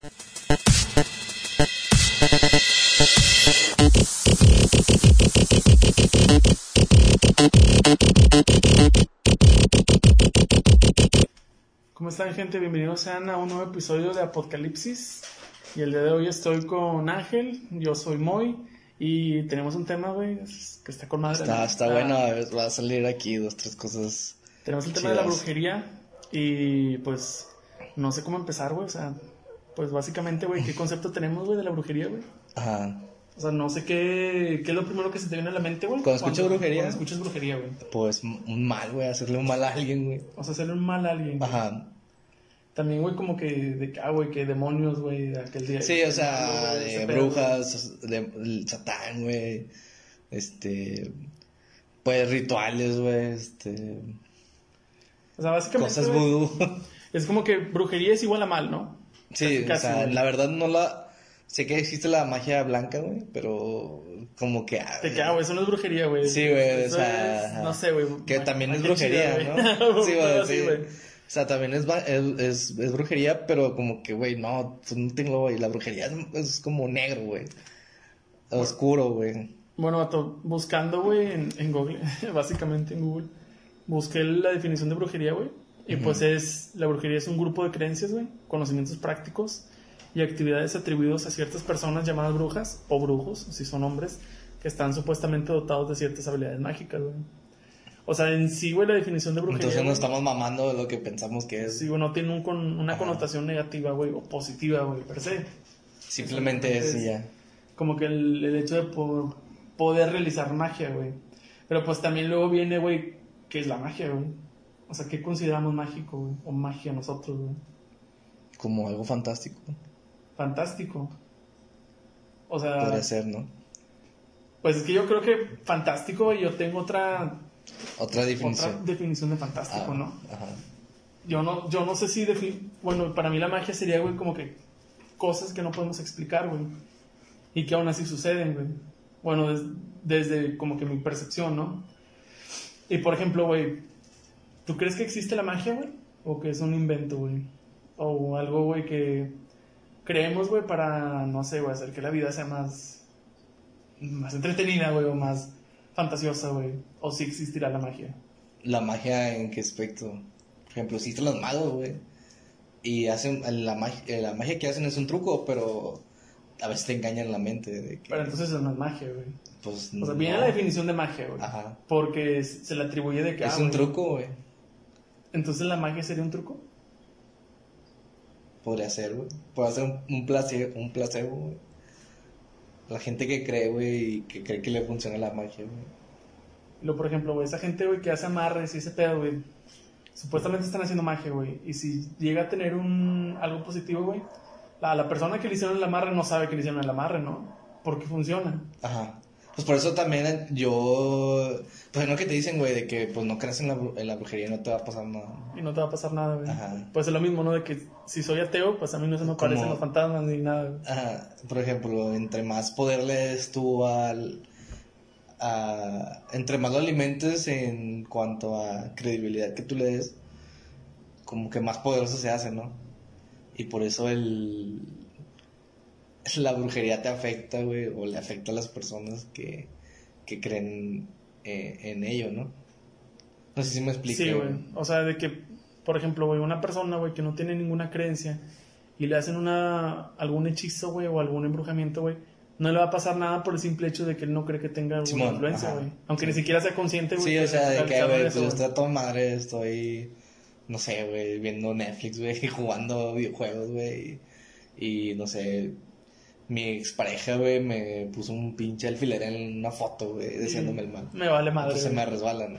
¿Cómo están gente? Bienvenidos sean a un nuevo episodio de Apocalipsis. Y el día de hoy estoy con Ángel, yo soy Moy y tenemos un tema, güey, que está con madre. Está, está bueno, va a salir aquí dos, tres cosas. Tenemos el tema de la brujería y pues no sé cómo empezar, güey, o sea, pues básicamente, güey, ¿qué concepto tenemos, güey, de la brujería, güey? Ajá. O sea, no sé qué, qué es lo primero que se te viene a la mente, güey. Cuando escuchas brujería. Cuando escuchas brujería, güey. Pues un mal, güey, hacerle un mal a alguien, güey. O sea, hacerle un mal a alguien. Ajá. También, güey, como que de que, ah, güey, que demonios, güey, de aquel día. Sí, o sea, de pedo, brujas, de satán, güey. Este. Pues rituales, güey. Este. O sea, básicamente. Cosas vudú. Es como que brujería es igual a mal, ¿no? Sí, Casi, o sea, güey. la verdad no la. Sé que existe la magia blanca, güey, pero como que. ah, Te queda, güey, eso no es brujería, güey. Sí, güey, o sea, es, no sé, güey. Que también es chida, brujería. ¿no? Sí, güey, sí. güey. O sea, también es, es, es, es brujería, pero como que, güey, no, no tengo, güey. La brujería es, es como negro, güey. Oscuro, güey. Bueno, vato, buscando, güey, en, en Google, básicamente en Google, busqué la definición de brujería, güey. Y pues es, la brujería es un grupo de creencias, güey, conocimientos prácticos y actividades atribuidos a ciertas personas llamadas brujas o brujos, si son hombres, que están supuestamente dotados de ciertas habilidades mágicas, güey. O sea, en sí, güey, la definición de brujería. Entonces nos estamos mamando de lo que pensamos que es. Sí, güey, no tiene un con- una Ajá. connotación negativa, güey, o positiva, güey, per se. Simplemente es y ya. Como que el, el hecho de po- poder realizar magia, güey. Pero pues también luego viene, güey, ¿qué es la magia, güey? O sea, ¿qué consideramos mágico, güey? O magia nosotros, güey. Como algo fantástico. Fantástico. O sea, Podría ser, ¿no? pues es que yo creo que fantástico, yo tengo otra, Otra otra definición. definición de fantástico, Ah, ¿no? Ajá. Yo no, yo no sé si defi- bueno, para mí la magia sería, güey, como que cosas que no podemos explicar, güey. Y que aún así suceden, güey. Bueno, des- desde como que mi percepción, ¿no? Y por ejemplo, güey, ¿tú crees que existe la magia, güey? O que es un invento, güey. O algo, güey, que creemos, güey, para, no sé, güey, hacer que la vida sea más, más entretenida, güey, o más fantasiosa, güey. O si existirá la magia. La magia en qué aspecto. Por ejemplo, existen los magos, güey. Y hacen la magia, la magia que hacen es un truco, pero a veces te engañan la mente de que Pero entonces eso no es magia, güey. pues O sea, no. viene la definición de magia, güey. Ajá. Porque se le atribuye de que. Es ah, un truco, güey. Entonces la magia sería un truco. Podría ser, güey. Puede ser un, un placebo, un placebo, güey. La gente que cree, güey, y que cree que le funciona la magia, güey. Luego, por ejemplo, güey, esa gente, güey, que hace amarres y ese pedo, güey. Supuestamente están haciendo magia, güey. Y si llega a tener un algo positivo, güey, la, la persona que le hicieron el amarre no sabe que le hicieron el amarre, ¿no? Porque funciona. Ajá. Pues por eso también yo. Pues no que te dicen, güey, de que pues no creas en la, en la brujería y no te va a pasar nada. Y no te va a pasar nada, güey. Ajá. Pues es lo mismo, ¿no? De que si soy ateo, pues a mí no se me aparecen Como- los fantasmas ni nada, güey. Ajá, por ejemplo, entre más poder le des tú al... a- entre más lo alimentes en cuanto a credibilidad que tú le des, como que más poderoso se hace, ¿no? Y por eso el... La brujería te afecta, güey, o le afecta a las personas que, que creen eh, en ello, ¿no? No sé si me explico. Sí, güey. O sea, de que, por ejemplo, güey, una persona, güey, que no tiene ninguna creencia y le hacen una algún hechizo, güey, o algún embrujamiento, güey, no le va a pasar nada por el simple hecho de que él no cree que tenga alguna Simón, influencia, güey. Aunque ni siquiera sea consciente, güey. Sí, o sea, de que, güey, pues estoy a toda madre, estoy, no sé, güey, viendo Netflix, güey, y jugando videojuegos, güey, y, y, no sé, mi expareja, güey, me puso un pinche alfiler en una foto, güey, deseándome el mal. Me vale madre. Entonces güey. me resbala, ¿no?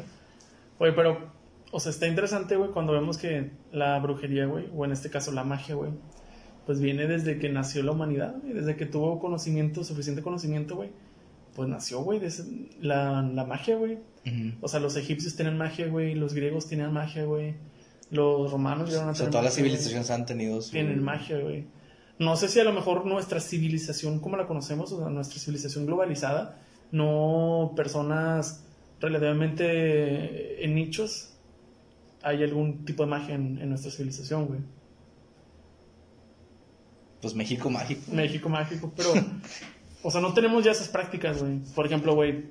Oye, pero, o sea, está interesante, güey, cuando vemos que la brujería, güey, o en este caso la magia, güey, pues viene desde que nació la humanidad, güey, desde que tuvo conocimiento, suficiente conocimiento, güey, pues nació, güey, desde la, la magia, güey. O sea, los egipcios tenían magia, güey, los griegos tenían magia, güey, los romanos llegaron a O sea, tener todas las güey. civilizaciones han tenido su... Tienen magia, güey. No sé si a lo mejor nuestra civilización, como la conocemos, o sea, nuestra civilización globalizada, no personas relativamente en nichos, hay algún tipo de magia en, en nuestra civilización, güey. Pues México mágico. México mágico, pero, o sea, no tenemos ya esas prácticas, güey. Por ejemplo, güey,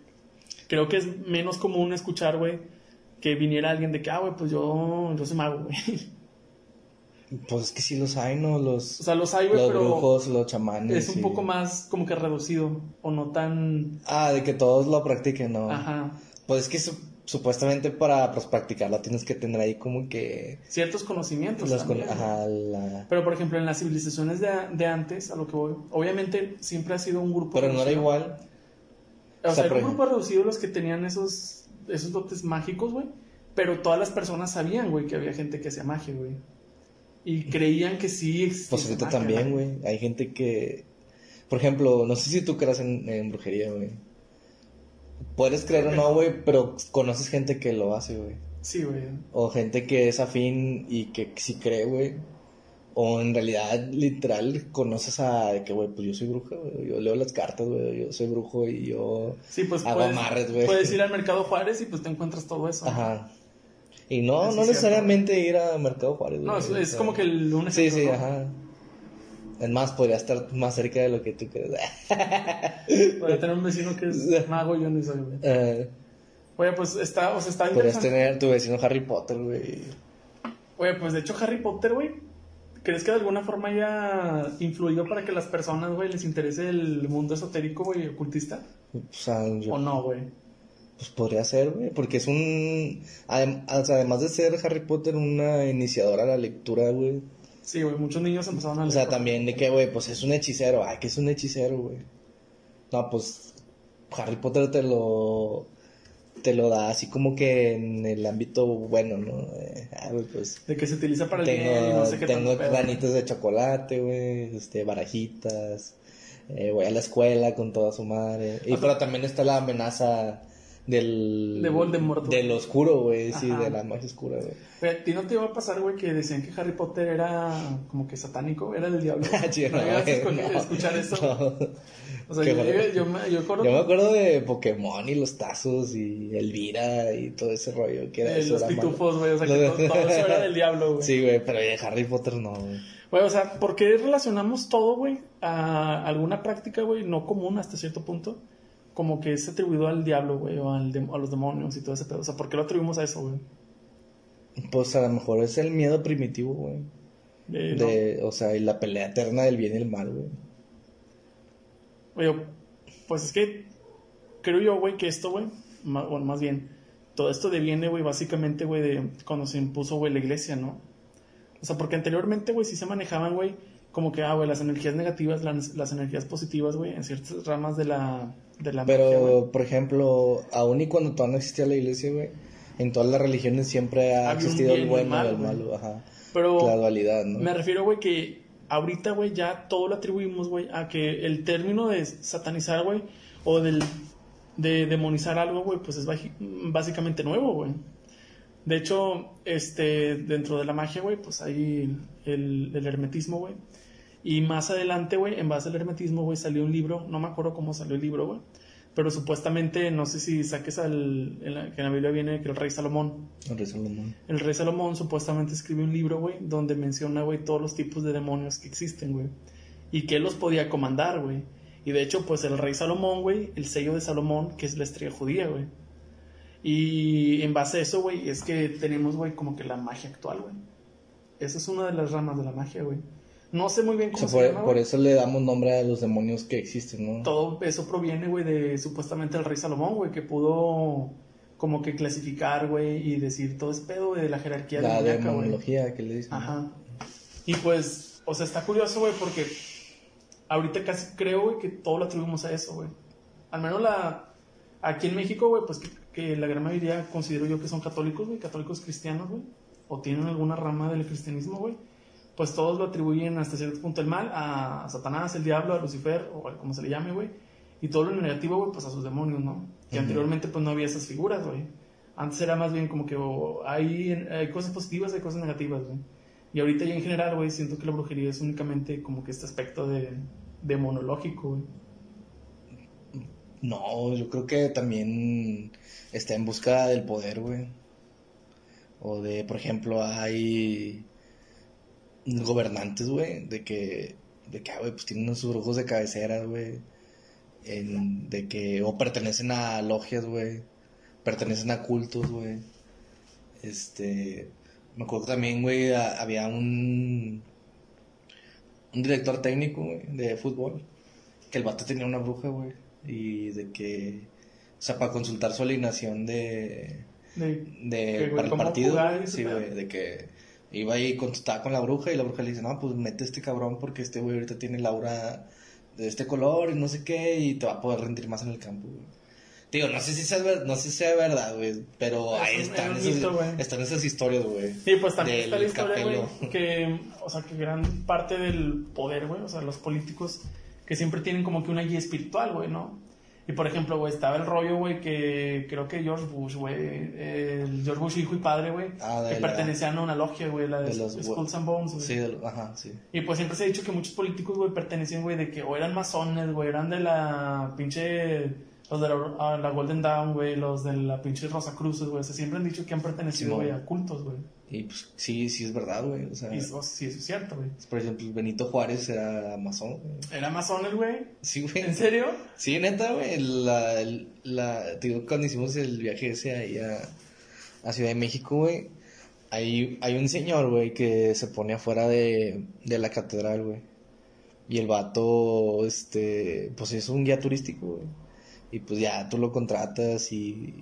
creo que es menos común escuchar, güey, que viniera alguien de que, ah, güey, pues yo, yo soy mago, güey. Pues es que sí los hay, ¿no? Los, O sea, los hay, güey, los pero brujos, los chamanes. es un y- poco más como que reducido, o no tan, Ah, de que todos lo practiquen, ¿no? ajá, Pues es que su- supuestamente para pues, practicarlo tienes que tener ahí como que... ciertos conocimientos. Los también, ajá, la... Pero, por ejemplo, en las civilizaciones de, de antes, a lo que voy, obviamente siempre ha sido un grupo. Pero no era igual. O O sea, sea, era un grupo reducido los que tenían esos, esos dotes mágicos, güey. Pero todas las personas sabían, güey, que había gente que hacía magia, güey. Y creían que sí existía. Pues ahorita también, güey. Hay gente que... Por ejemplo, no sé si tú creas en, en brujería, güey. Puedes creer o no, güey, pero conoces gente que lo hace, güey. Sí, güey. O gente que es afín y que sí cree, güey. O en realidad, literal, conoces a de que, güey, pues yo soy bruja, güey. Yo leo las cartas, güey. Yo soy brujo y yo Sí, pues hago puedes, amarres, güey. puedes ir al Mercado Juárez y pues te encuentras todo eso. Ajá. Y no, Así no es necesariamente ir a Mercado Juárez. No, güey, es, o como que el, un Sí, sí, ajá. Es más, podría estar más cerca de lo que tú crees. Podría tener un vecino que es mago y yo no soy, güey. Eh, Oye, pues está, o sea, está podrías tener tu vecino Harry Potter, güey. Oye, pues de hecho Harry Potter, güey, ¿crees que de alguna forma haya influido para que las personas, güey, les interese el mundo esotérico, güey, ocultista? O sea, yo- ¿O no, güey? Pues podría ser, güey. Porque es un. adem- además de ser Harry Potter una iniciadora a la lectura, güey. Sí, güey, muchos niños empezaron a O sea, leer. también de que, güey, pues es un hechicero. Ay, que es un hechicero, güey. No, pues Harry Potter te lo. Te lo da así como que en el ámbito bueno, ¿no? Eh, ah, güey, pues. De que se utiliza para el tengo bien y no sé qué tengo granitos de chocolate, güey. Este, barajitas. eh, voy a la escuela con toda su madre. Y, pero también está la amenaza del. De Voldemort. Del oscuro, güey. Sí, de la magia oscura, güey. Pero a ti no te iba a pasar, güey, que decían que Harry Potter era como que satánico, era del diablo. Sí, ¿No no, llegaste a güey, escu- no. escuchar eso? No. O sea, yo, me, yo acuerdo Yo me acuerdo de Pokémon y los tazos y Elvira y todo ese rollo que era de eso los era pitufos, güey, o sea, que todo, todo eso era del diablo, güey. Sí, güey, pero de Harry Potter no, güey. Güey, o sea, ¿por qué relacionamos todo, güey, a alguna práctica, güey, no común hasta cierto punto? Como que es atribuido al diablo, güey, o al dem- a los demonios y todo ese pedo. O sea, ¿por qué lo atribuimos a eso, güey? Pues a lo mejor es el miedo primitivo, güey. Eh, no. De, o sea, y la pelea eterna del bien y el mal, güey. Oye, pues es que creo yo, güey, que esto, güey, ma- bueno, más bien, todo esto deviene, güey, básicamente, güey, de cuando se impuso, güey, la iglesia, ¿no? O sea, porque anteriormente, güey, sí se manejaban, güey, como que, ah, güey, las energías negativas, las, las energías positivas, güey, en ciertas ramas de la, de la magia. Pero, por ejemplo, aún y cuando todavía no existía la iglesia, güey, en todas las religiones siempre ha Había existido el bueno y el güey. malo, ajá. Pero La dualidad, ¿no? me refiero, güey, que ahorita, güey, ya todo lo atribuimos, güey, a que el término de satanizar, güey, o del, de demonizar algo, güey, pues es básicamente nuevo, güey. De hecho, este, dentro de la magia, güey, pues hay el, el hermetismo, güey. Y más adelante, güey, en base al hermetismo, güey, salió un libro, no me acuerdo cómo salió el libro, güey. Pero supuestamente, no sé si saques al, en la, que en la Biblia viene que el rey Salomón, El rey Salomón. el rey Salomón supuestamente escribió un libro, güey, donde menciona, güey, todos los tipos de demonios que existen, güey. Y que él los podía comandar, güey. Y de hecho, pues el rey Salomón, güey, el sello de Salomón, que es la estrella judía, güey. Y en base a eso, güey, es que tenemos, güey, como que la magia actual, güey. Esa es una de las ramas de la magia, güey. No sé muy bien O cómo sea, se por, llama, por eso le damos nombre a los demonios que existen, ¿no? Todo eso proviene, güey, de supuestamente el rey Salomón, güey, que pudo como que clasificar, güey, y decir todo ese pedo güey, de la jerarquía La demoníaca, güey. demonología que le dicen. Ajá. Y pues, o sea, está curioso, güey, porque ahorita casi creo, güey, que todo lo atribuimos a eso, güey. Al menos la... Aquí en México, güey, pues que, que la gran mayoría considero yo que son católicos, güey, católicos cristianos, güey, o tienen alguna rama del cristianismo, güey. Pues todos lo atribuyen hasta cierto punto el mal a Satanás, el diablo, a Lucifer, o a como se le llame, güey. Y todo lo negativo, güey, pues a sus demonios, ¿no? Que anteriormente, pues no había esas figuras, güey. Antes era más bien como que oh, hay, hay cosas positivas, hay cosas negativas, güey. Y ahorita ya en general, güey, siento que la brujería es únicamente como que este aspecto de demonológico, güey. No, yo creo que también está en busca del poder, güey. O de, por ejemplo, hay gobernantes, güey, de que de que, ah, güey, pues tienen sus brujos de cabecera, güey. De que, o pertenecen a logias, güey. Pertenecen a cultos, güey. Este, me acuerdo también, güey, a- había un, un director técnico, güey, de fútbol. Que el vato tenía una bruja, güey. Y de que, o sea, para consultar su alineación de, De- de Que, güey, para el ¿cómo partido. jugar Sí, güey, de que iba ahí y contestaba con la bruja y la bruja le dice, no, pues mete a este cabrón porque este güey ahorita tiene la aura de este color y no sé qué y te va a poder rendir más en el campo, güey. Digo, no sé si sea, no sé si sea verdad, güey, pero Es ahí están, esas, están esas historias, güey. Sí, pues también está la historia, güey, que, o sea, que gran parte del poder, güey, o sea, los políticos que siempre tienen como que una guía espiritual, güey, ¿no? Y por ejemplo, güey, estaba el rollo, güey, que creo que George Bush, güey, el George Bush hijo y padre, güey, Ah, de que pertenecían a una logia, güey, la de, de los- Skulls and Bones, güey. Sí, del- ajá, sí. Y pues siempre se ha dicho que muchos políticos, güey, pertenecían, güey, de que o eran masones, güey, eran de la pinche, los de la, a la Golden Dawn, güey, los de la pinche Rosa Cruces, güey, o sea, siempre han dicho que han pertenecido, a cultos, güey. Y pues sí, sí es verdad, güey. O sea, Y eso, sí, eso es cierto, güey. por ejemplo, Benito Juárez era masón. ¿Era masón el güey? Sí, güey. ¿En serio? Sí, neta, güey. La, la, te digo, cuando hicimos el viaje ese ahí a, a Ciudad de México, güey, hay, hay un señor, güey, que se pone afuera de, de la catedral, güey. Y el vato, este, pues es un guía turístico, güey. Y pues ya tú lo contratas y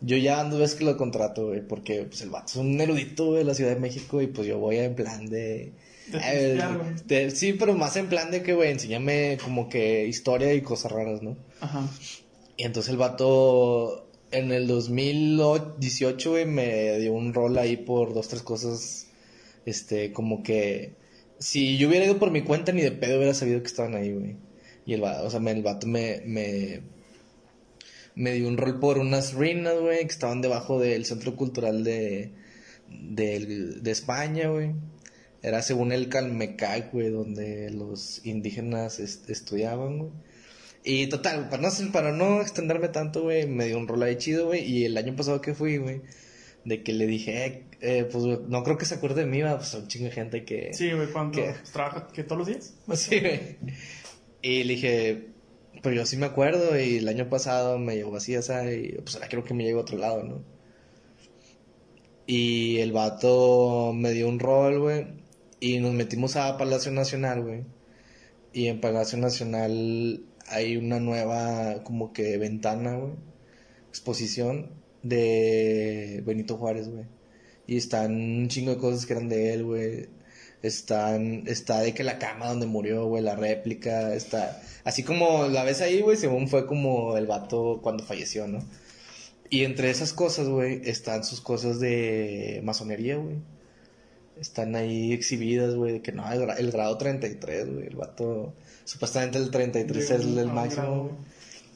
yo ya ando ves que lo contrato, güey, porque pues el vato es un erudito de la Ciudad de México y pues yo voy en plan de... Eh, de- sí, pero más en plan de que, güey, enséñame como que historia y cosas raras, ¿no? Ajá. Y entonces el vato en el 2018, güey, me dio un rol ahí por dos, tres cosas, este, como que si yo hubiera ido por mi cuenta ni de pedo hubiera sabido que estaban ahí, güey. Y el vato, o sea, me- el vato me, me, me dio un rol por unas ruinas, güey, que estaban debajo del Centro Cultural de, de España, güey. Era según el Calmecac, güey, donde los indígenas est- estudiaban, güey. Y total, para no, hacer- para no extenderme tanto, güey, me dio un rol ahí chido, güey. Y el año pasado que fui, güey, de que le dije, eh, eh, pues no creo que se acuerde de mí, va, pues son chingo de gente que... Sí, güey. Pues, ¿Trabaja que todos los días? Sí, güey. Y le dije, pero yo sí me acuerdo, y el año pasado me llegó así, o sea, y pues ahora quiero que me lleve a otro lado, ¿no? Y el vato me dio un rol, güey, y nos metimos a Palacio Nacional, güey. Y en Palacio Nacional hay una nueva, como que ventana, güey, exposición de Benito Juárez, güey. Y están un chingo de cosas que eran de él, güey. Están, está de que la cama donde murió, güey, la réplica, está, así como la ves ahí, güey, según fue como el vato cuando falleció, ¿no? Y entre esas cosas, güey, están sus cosas de masonería, güey. Están ahí exhibidas, güey, de que no, el, el grado 33, güey, el vato, supuestamente el 33 es el, el máximo, güey.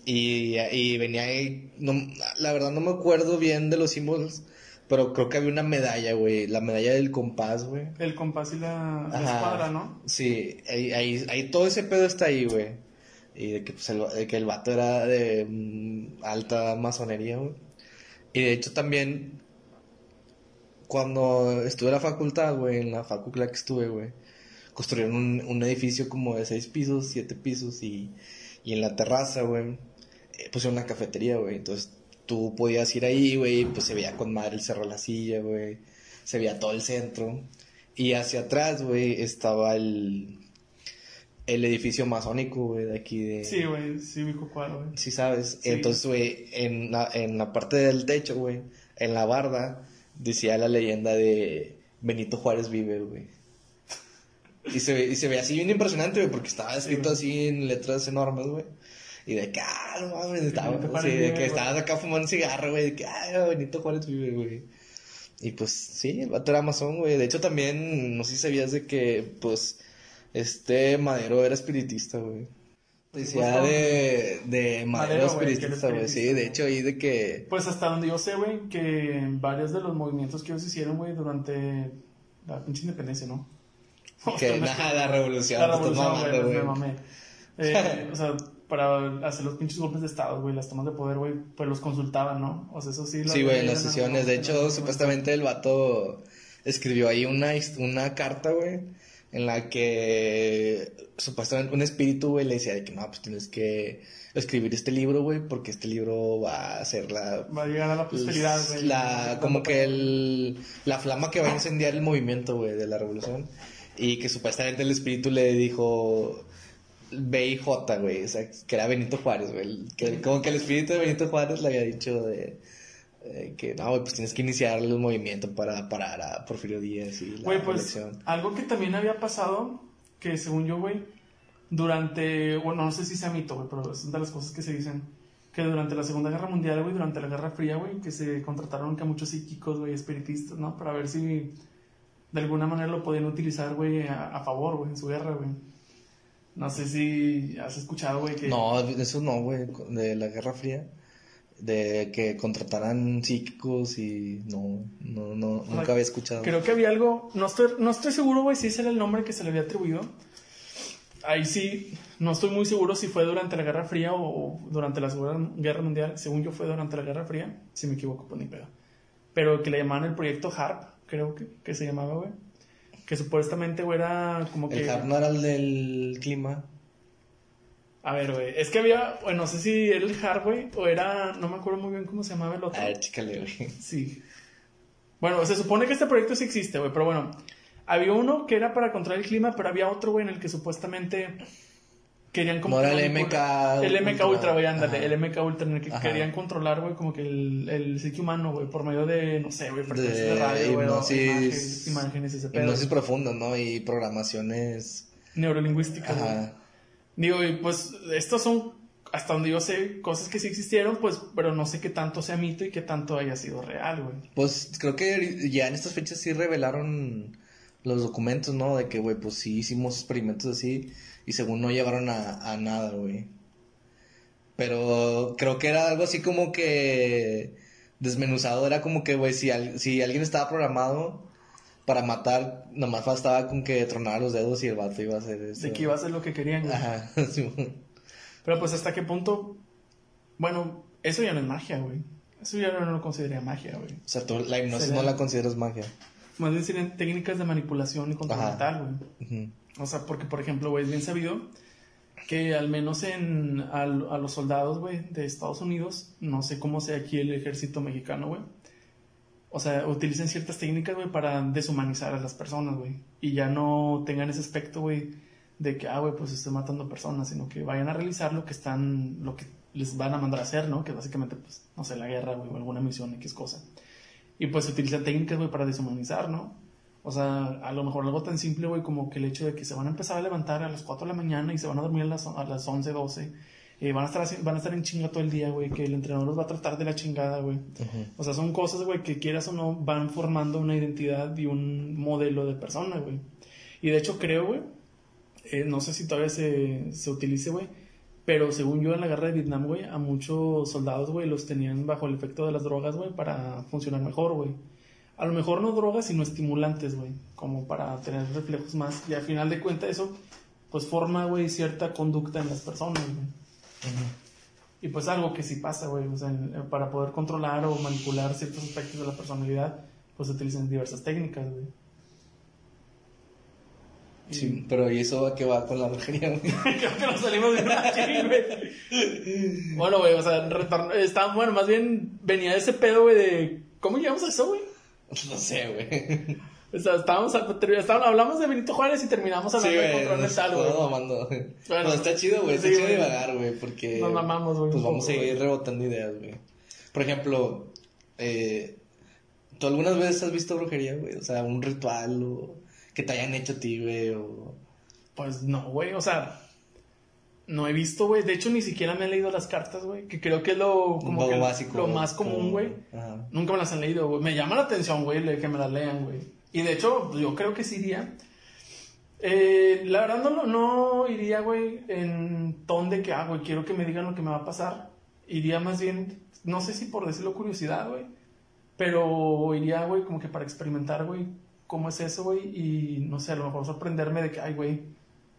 Y, y venía ahí, no, la verdad no me acuerdo bien de los símbolos, pero creo que había una medalla, güey, la medalla del compás, güey. El compás y la, la escuadra, ¿no? Sí, ahí, ahí, ahí todo ese pedo está ahí, güey. Y de que, pues, el, de que el vato era de mm, alta masonería, güey. Y de hecho también, cuando estuve en la facultad, güey, en la facultad que estuve, güey, construyeron un, un edificio como de seis pisos, siete pisos, y, y en la terraza, güey, eh, pusieron una cafetería, güey. Entonces tú podías ir ahí, güey, pues se veía con madre el Cerro La Silla, güey, se veía todo el centro. Y hacia atrás, güey, estaba el, el edificio masónico, güey, de aquí de... Sí, güey, sí, mi cuál, güey. Sí, sabes. Sí. Entonces, güey, en la, en la parte del techo, güey, en la barda, decía la leyenda de Benito Juárez vive, güey. Y se, ve, y se ve así bien impresionante, güey, porque estaba escrito así en letras enormes, güey. Y de que, ah, no mames, estaba, sí, de que estabas acá fumando un cigarro, güey, de que, ah, Benito Juárez vive, güey. Y pues, sí, el vato era masón, güey. De hecho, también, no sé si sabías de que, pues, este Madero era espiritista, güey. Decía justo. de, de Madero, Madero, espiritista, güey. Sí, de hecho, ahí de que. Pues hasta donde yo sé, güey, que varios de los movimientos que ellos hicieron, güey, durante la pinche independencia, ¿no? Que nada, la revolución. La revolución, mamando, güey, mamé. Eh, o sea, para hacer los pinches golpes de estado, güey, las tomas de poder, güey, pues los consultaban, ¿no? O sea, eso sí. lo Sí, güey, en las sesiones. De hecho, supuestamente el vato escribió ahí una, una carta, güey, en la que supuestamente un espíritu, güey, le decía de que no, pues tienes que escribir este libro, güey, porque este libro va a ser la... Va a llegar a la posteridad, güey. La, como que el, la flama que va a incendiar el movimiento, güey, de la revolución. Y que supuestamente el espíritu le dijo B y J, güey, o sea, que era Benito Juárez, güey. Que, como que el espíritu de Benito Juárez le había dicho de... eh, que no, güey, pues tienes que iniciar el movimiento para parar a Porfirio Díaz y la Güey, pues elección. algo que también había pasado, que según yo, güey, durante, bueno, no sé si sea mito, güey, pero es de las cosas que se dicen, que durante la Segunda Guerra Mundial, güey, durante la Guerra Fría, güey, que se contrataron que a muchos psíquicos, güey, espiritistas, ¿no? Para ver si de alguna manera lo podían utilizar, güey, a, a favor, güey, en su guerra, güey. No sé si has escuchado, güey, que... No, eso no, güey, de la Guerra Fría. De que contrataran psíquicos y no, no, no, sea, nunca había escuchado. Creo que había algo, no estoy, no estoy seguro, güey, si ese era el nombre que se le había atribuido. Ahí sí, no estoy muy seguro si fue durante la Guerra Fría o, o durante la Segunda Guerra Mundial. Según yo fue durante la Guerra Fría, si me equivoco, pues ni pedo. Pero que le llamaban el proyecto HARP, creo que, que se llamaba, güey. Que supuestamente, güey, era como que... El HARP no era el del clima. A ver, güey, es que había, bueno, no sé si era el HARP, güey, o era, no me acuerdo muy bien cómo se llamaba el otro. A ver, chícale, güey. Sí. Bueno, se supone que este proyecto sí existe, güey, pero bueno, había uno que era para controlar el clima, pero había otro, güey, en el que supuestamente querían como... Que manipular- MK El MK Ultra, güey, ándale, el MK Ultra en el que Ajá. querían controlar, güey, como que el, el psique humano, güey, por medio de, no sé, güey, frecuencias de, De radio, güey, imágenes, imágenes, ese pedo. Hipnosis profunda, ¿no? Y programaciones. Neurolingüística, güey. Ajá. Digo, y pues estos son, hasta donde yo sé, cosas que sí existieron, pues, pero no sé qué tanto sea mito y qué tanto haya sido real, güey. Pues creo que ya en estas fechas sí revelaron los documentos, ¿no? De que, güey, pues sí hicimos experimentos así y según no llevaron a, a nada, güey. Pero creo que era algo así como que desmenuzado, era como que, güey, si, al- si alguien estaba programado para matar, nomás bastaba con que tronara los dedos y el vato iba a hacer eso. De que iba a ser lo que querían, güey. Ajá, sí. Pero pues hasta qué punto, bueno, eso ya no es magia, güey. Eso ya no lo consideraría magia, güey. O sea, tú la hipnosis Sería- no la consideras magia. Más bien serían técnicas de manipulación y control mental, güey. Ujú. O sea, porque, por ejemplo, güey, es bien sabido que al menos en al- a, los soldados, güey, de Estados Unidos, no sé cómo sea aquí el ejército mexicano, güey. O sea, utilicen ciertas técnicas, güey, para deshumanizar a las personas, güey. Y ya no tengan ese aspecto, güey, de que, ah, güey, pues estoy matando personas, sino que vayan a realizar lo que están, lo que les van a mandar a hacer, ¿no? Que básicamente, pues, no sé, la guerra, güey, o alguna misión, X cosa. Y pues se utilizan técnicas, güey, para deshumanizar, ¿no? O sea, a lo mejor algo tan simple, güey, como que el hecho de que se van a empezar a levantar a las 4 de la mañana y se van a dormir a las, a las 11, 12. eh, van, a estar, así- van a estar en chinga todo el día, güey, que el entrenador los va a tratar de la chingada, güey. O sea, son cosas, güey, que quieras o no, van formando una identidad y un modelo de persona, güey. Y de hecho creo, güey, eh, no sé si todavía se, se utilice, güey, pero según yo en la guerra de Vietnam, güey, a muchos soldados, güey, los tenían bajo el efecto de las drogas, güey, para funcionar mejor, güey. A lo mejor no drogas, sino estimulantes, güey, como para tener reflejos más. Y al final de cuentas eso, pues forma, güey, cierta conducta en las personas, güey. Y pues algo que sí pasa, güey, o sea, en- para poder controlar o manipular ciertos aspectos de la personalidad, pues se utilizan diversas técnicas, güey. Sí, pero ¿y eso a qué va con la brujería, güey? Creo que nos salimos de una güey. Bueno, güey, o sea, retorno, está, bueno, más bien venía ese pedo, güey, de cómo llegamos a eso, güey. No sé, güey. O sea, estábamos, estábamos, hablamos de Benito Juárez y terminamos hablando de control mental, güey. mamando. Bueno, está chido, güey. Está sí, chido divagar, güey, porque... Nos mamamos, güey, Pues vamos a seguir rebotando ideas, güey. Por ejemplo, eh, ¿tú algunas veces has visto brujería, güey? O sea, un ritual o que te hayan hecho a ti, güey, o... Pues no, güey, o sea, no he visto, güey. De hecho, ni siquiera me he leído las cartas, güey, que creo que es lo, como Lo que básico, lo más común, güey. Nunca me las han leído, güey. Me llama la atención, güey, que me las lean, güey. Y de hecho, yo creo que sí iría. Eh, la verdad no, no iría, güey, en ton de que, ah, güey, quiero que me digan lo que me va a pasar. Iría más bien, no sé si por decirlo curiosidad, güey. Pero iría, güey, como que para experimentar, güey, cómo es eso, güey. Y no sé, a lo mejor sorprenderme de que, ay, güey,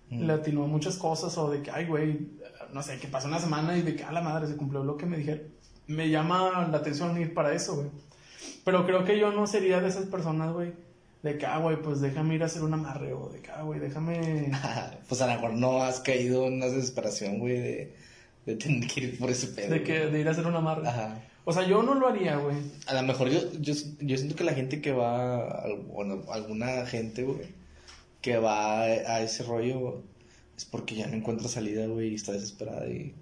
le atinó muchas cosas. O de que, ay, güey, no sé, que pasó una semana y de que, a la madre, se cumplió lo que me dijeron. Me llama la atención ir para eso, güey. Pero creo que yo no sería de esas personas, güey, De que, ah, güey, pues déjame ir a hacer un amarre, o de que, ah, güey, déjame... pues a lo mejor no has caído en una desesperación, güey, de, de tener que ir por ese pedo. De, que, de ir a hacer un amarre. Ajá. O sea, yo no lo haría, güey. A lo mejor yo, yo, yo siento que la gente que va, bueno, alguna gente, güey, que va a ese rollo es porque ya no encuentra salida, güey, y está desesperada y...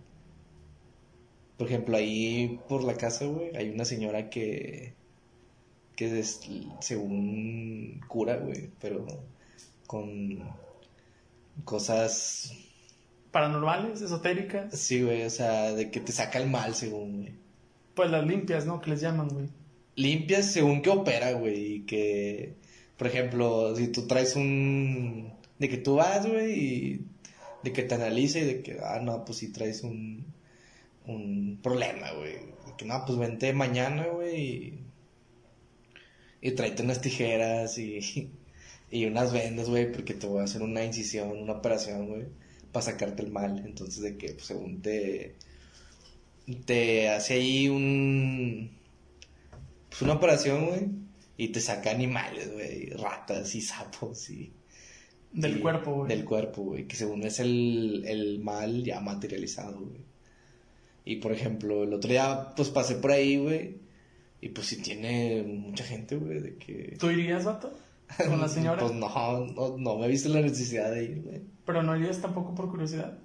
Por ejemplo, ahí por la casa, güey, hay una señora que... que es, según cura, güey, pero con cosas... Paranormales, esotéricas. Sí, güey, o sea, de que te saca el mal, según, güey. Pues las limpias, ¿no? Que les llaman, güey. Limpias según que opera, güey, y que... Por ejemplo, si tú traes un... De que tú vas, güey, y de que te analice y de que, ah, no, pues si traes un, un problema, güey. Que no, pues vente mañana, güey, y, y tráete unas tijeras y, y unas vendas, güey, porque te voy a hacer una incisión, una operación, güey, para sacarte el mal. Entonces, de que, pues, según te, te hace ahí un, pues, una operación, güey, y te saca animales, güey, ratas y sapos y del cuerpo, güey. Del cuerpo, güey. Que según es el, el mal ya materializado, güey. Y por ejemplo, el otro día, pues pasé por ahí, güey. Y pues sí tiene mucha gente, güey, de que... ¿Tú irías, vato? ¿Con la señora? pues no, no, no me he visto la necesidad de ir, güey. ¿Pero no irías tampoco por curiosidad?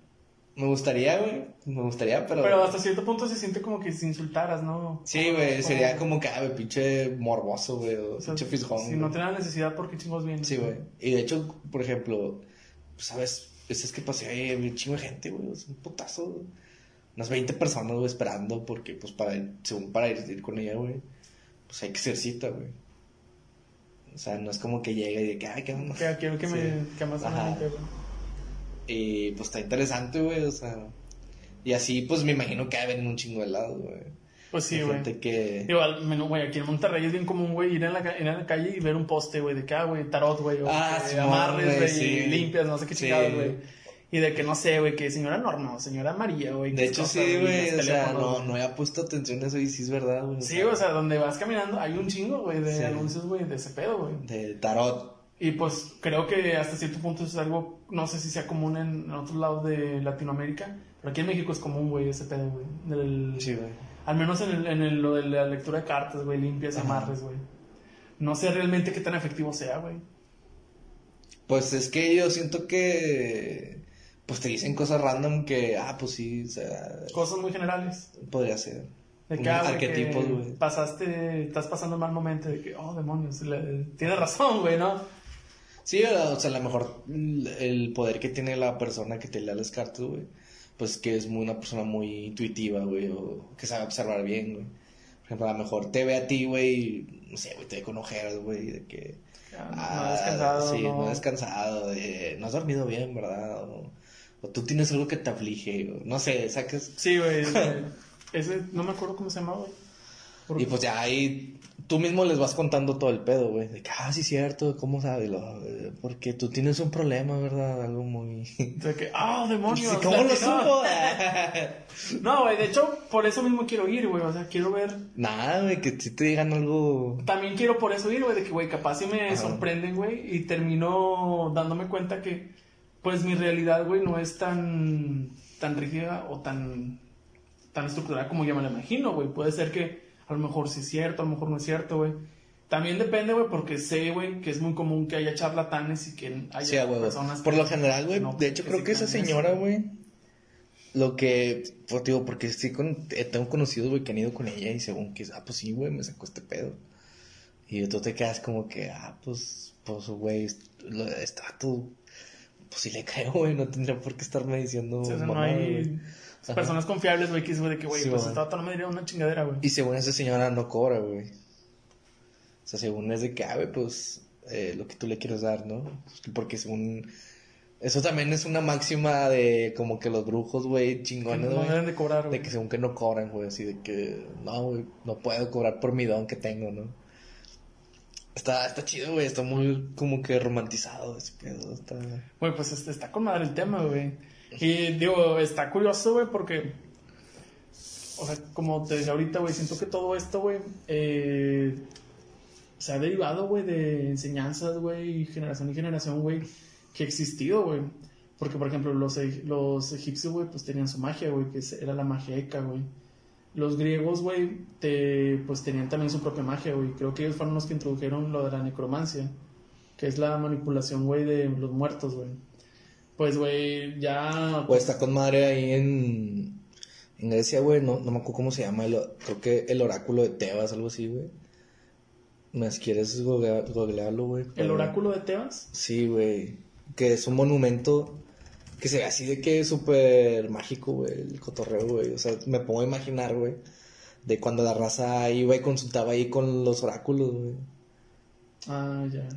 Me gustaría, güey. Me gustaría, pero. Pero hasta cierto punto se siente como que si insultaras, ¿no? Sí, güey. Sería como que, ah, pinche morboso, güey. O, pinche fisgón. Si no tiene la necesidad, ¿por qué chingos vienes? Sí, güey. Y de hecho, por ejemplo, pues, ¿sabes? Pues es que pasé ahí un chingo de gente, güey. Es un putazo, Unas 20 personas, güey, esperando porque, pues, para ir, según para ir, con ella, güey, pues hay que ser cita, güey. O sea, no es como que llegue y de que, ay, qué onda. Quiero que, me, que más güey. Y pues está interesante, güey, o sea. Y así, pues me imagino que en un chingo de lado, güey. Pues sí, güey. que... Igual, güey, aquí en Monterrey es bien común, güey, ir en la, en la calle y ver un poste, güey, de que, ah, güey, tarot, güey, ah, sí, amarres, güey, limpias, no sé qué chingados, güey. Y de que, no sé, güey, que señora Norma o señora María, güey. De hecho, sí, güey, o sea, no, no había puesto atención a eso y sí es verdad, güey. Sí, o sea, donde vas caminando hay un chingo, güey, de anuncios, güey, de ese pedo, güey. De tarot. Y pues creo que hasta cierto punto es algo, no sé si sea común en, otros lados de Latinoamérica, pero aquí en México es común, güey, ese pedo, güey. Sí, güey. Al menos en, el, en lo de la lectura de cartas, güey, limpias, amarres, güey. No sé realmente qué tan efectivo sea, güey. Pues es que yo siento que. Pues te dicen cosas random que, ah, pues sí, o sea. Cosas muy generales. Podría ser. De que, ah, güey. Pasaste, estás pasando un mal momento de que, oh, demonios, tienes razón, güey, ¿no? Sí, o sea, a lo mejor el poder que tiene la persona que te lea las cartas, güey, pues que es muy, una persona muy intuitiva, güey, o que sabe observar bien, güey. Por ejemplo, a lo mejor te ve a ti, güey, no sé, güey, te ve con ojeras, güey, de que... no, has descansado. Sí, no. has descansado, de, no has dormido bien, ¿verdad? O, o tú tienes algo que te aflige, no sé, sacas... Sí, güey, ese, no me acuerdo cómo se llamaba, güey. Y pues ya ahí tú mismo les vas contando todo el pedo, güey. De que, ah, sí, cierto, ¿cómo sabes? Porque tú tienes un problema, ¿verdad? Algo muy. De que, ah, demonios. ¿Cómo lo supo? no, güey, de hecho, por eso mismo quiero ir, güey. O sea, quiero ver. Nada, güey, que si te digan algo. También quiero por eso ir, güey, de que, güey, capaz si me sorprenden, güey. Y termino dándome cuenta que, pues, mi realidad, güey, no es tan, tan rígida o tan, tan estructurada como yo me la imagino, güey. Puede ser que a lo mejor sí es cierto, a lo mejor no es cierto, güey. También depende, güey, porque sé, güey, que es muy común que haya charlatanes y que haya sí, personas. Por lo general, güey, de hecho, creo que esa señora, güey, lo que, pues, digo, porque sí, con, eh, tengo conocidos, güey, que han ido con ella y según que, ah, pues sí, güey, me sacó este pedo. Y tú te quedas como que, ah, pues, pues, güey, está tú, pues sí le creo, güey, no tendría por qué estarme diciendo. No hay personas confiables, güey, que es, güey, de que, güey, pues esta no me diría una chingadera, güey. Y según esa señora no cobra, güey. O sea, según es de que, ah, güey, pues, eh, lo que tú le quieres dar, ¿no? Porque según... Eso también es una máxima de como que los brujos, güey, chingones, No deben de cobrar, güey. De que según que no cobran, güey, así de que, no, güey, no puedo cobrar por mi don que tengo, ¿no? Está, está chido, güey, está muy como que romantizado ese pedo, está... Güey, pues este, está con madre el tema, güey. Y digo, está curioso, güey, porque. O sea, como te decía ahorita, güey, siento que todo esto, güey, eh, se ha derivado, güey, de enseñanzas, güey, generación y generación, güey, que ha existido, güey. Porque, por ejemplo, los, los egipcios, güey, pues tenían su magia, güey, que era la magia eca, güey. Los griegos, güey, te, pues tenían también su propia magia, güey. Creo que ellos fueron los que introdujeron lo de la necromancia, que es la manipulación, güey, de los muertos, güey. Pues, güey, ya... Pues está con madre ahí en, en Grecia, güey. No, no me acuerdo cómo se llama. el- creo que el oráculo de Tebas, algo así, güey. ¿Me quieres googlea- googlearlo, güey? ¿El oráculo de Tebas? Sí, güey. Que es un monumento que se ve así de que es súper mágico, güey. El cotorreo, güey. O sea, me pongo a imaginar, güey. De cuando la raza iba y consultaba ahí con los oráculos, güey. Ah, ya.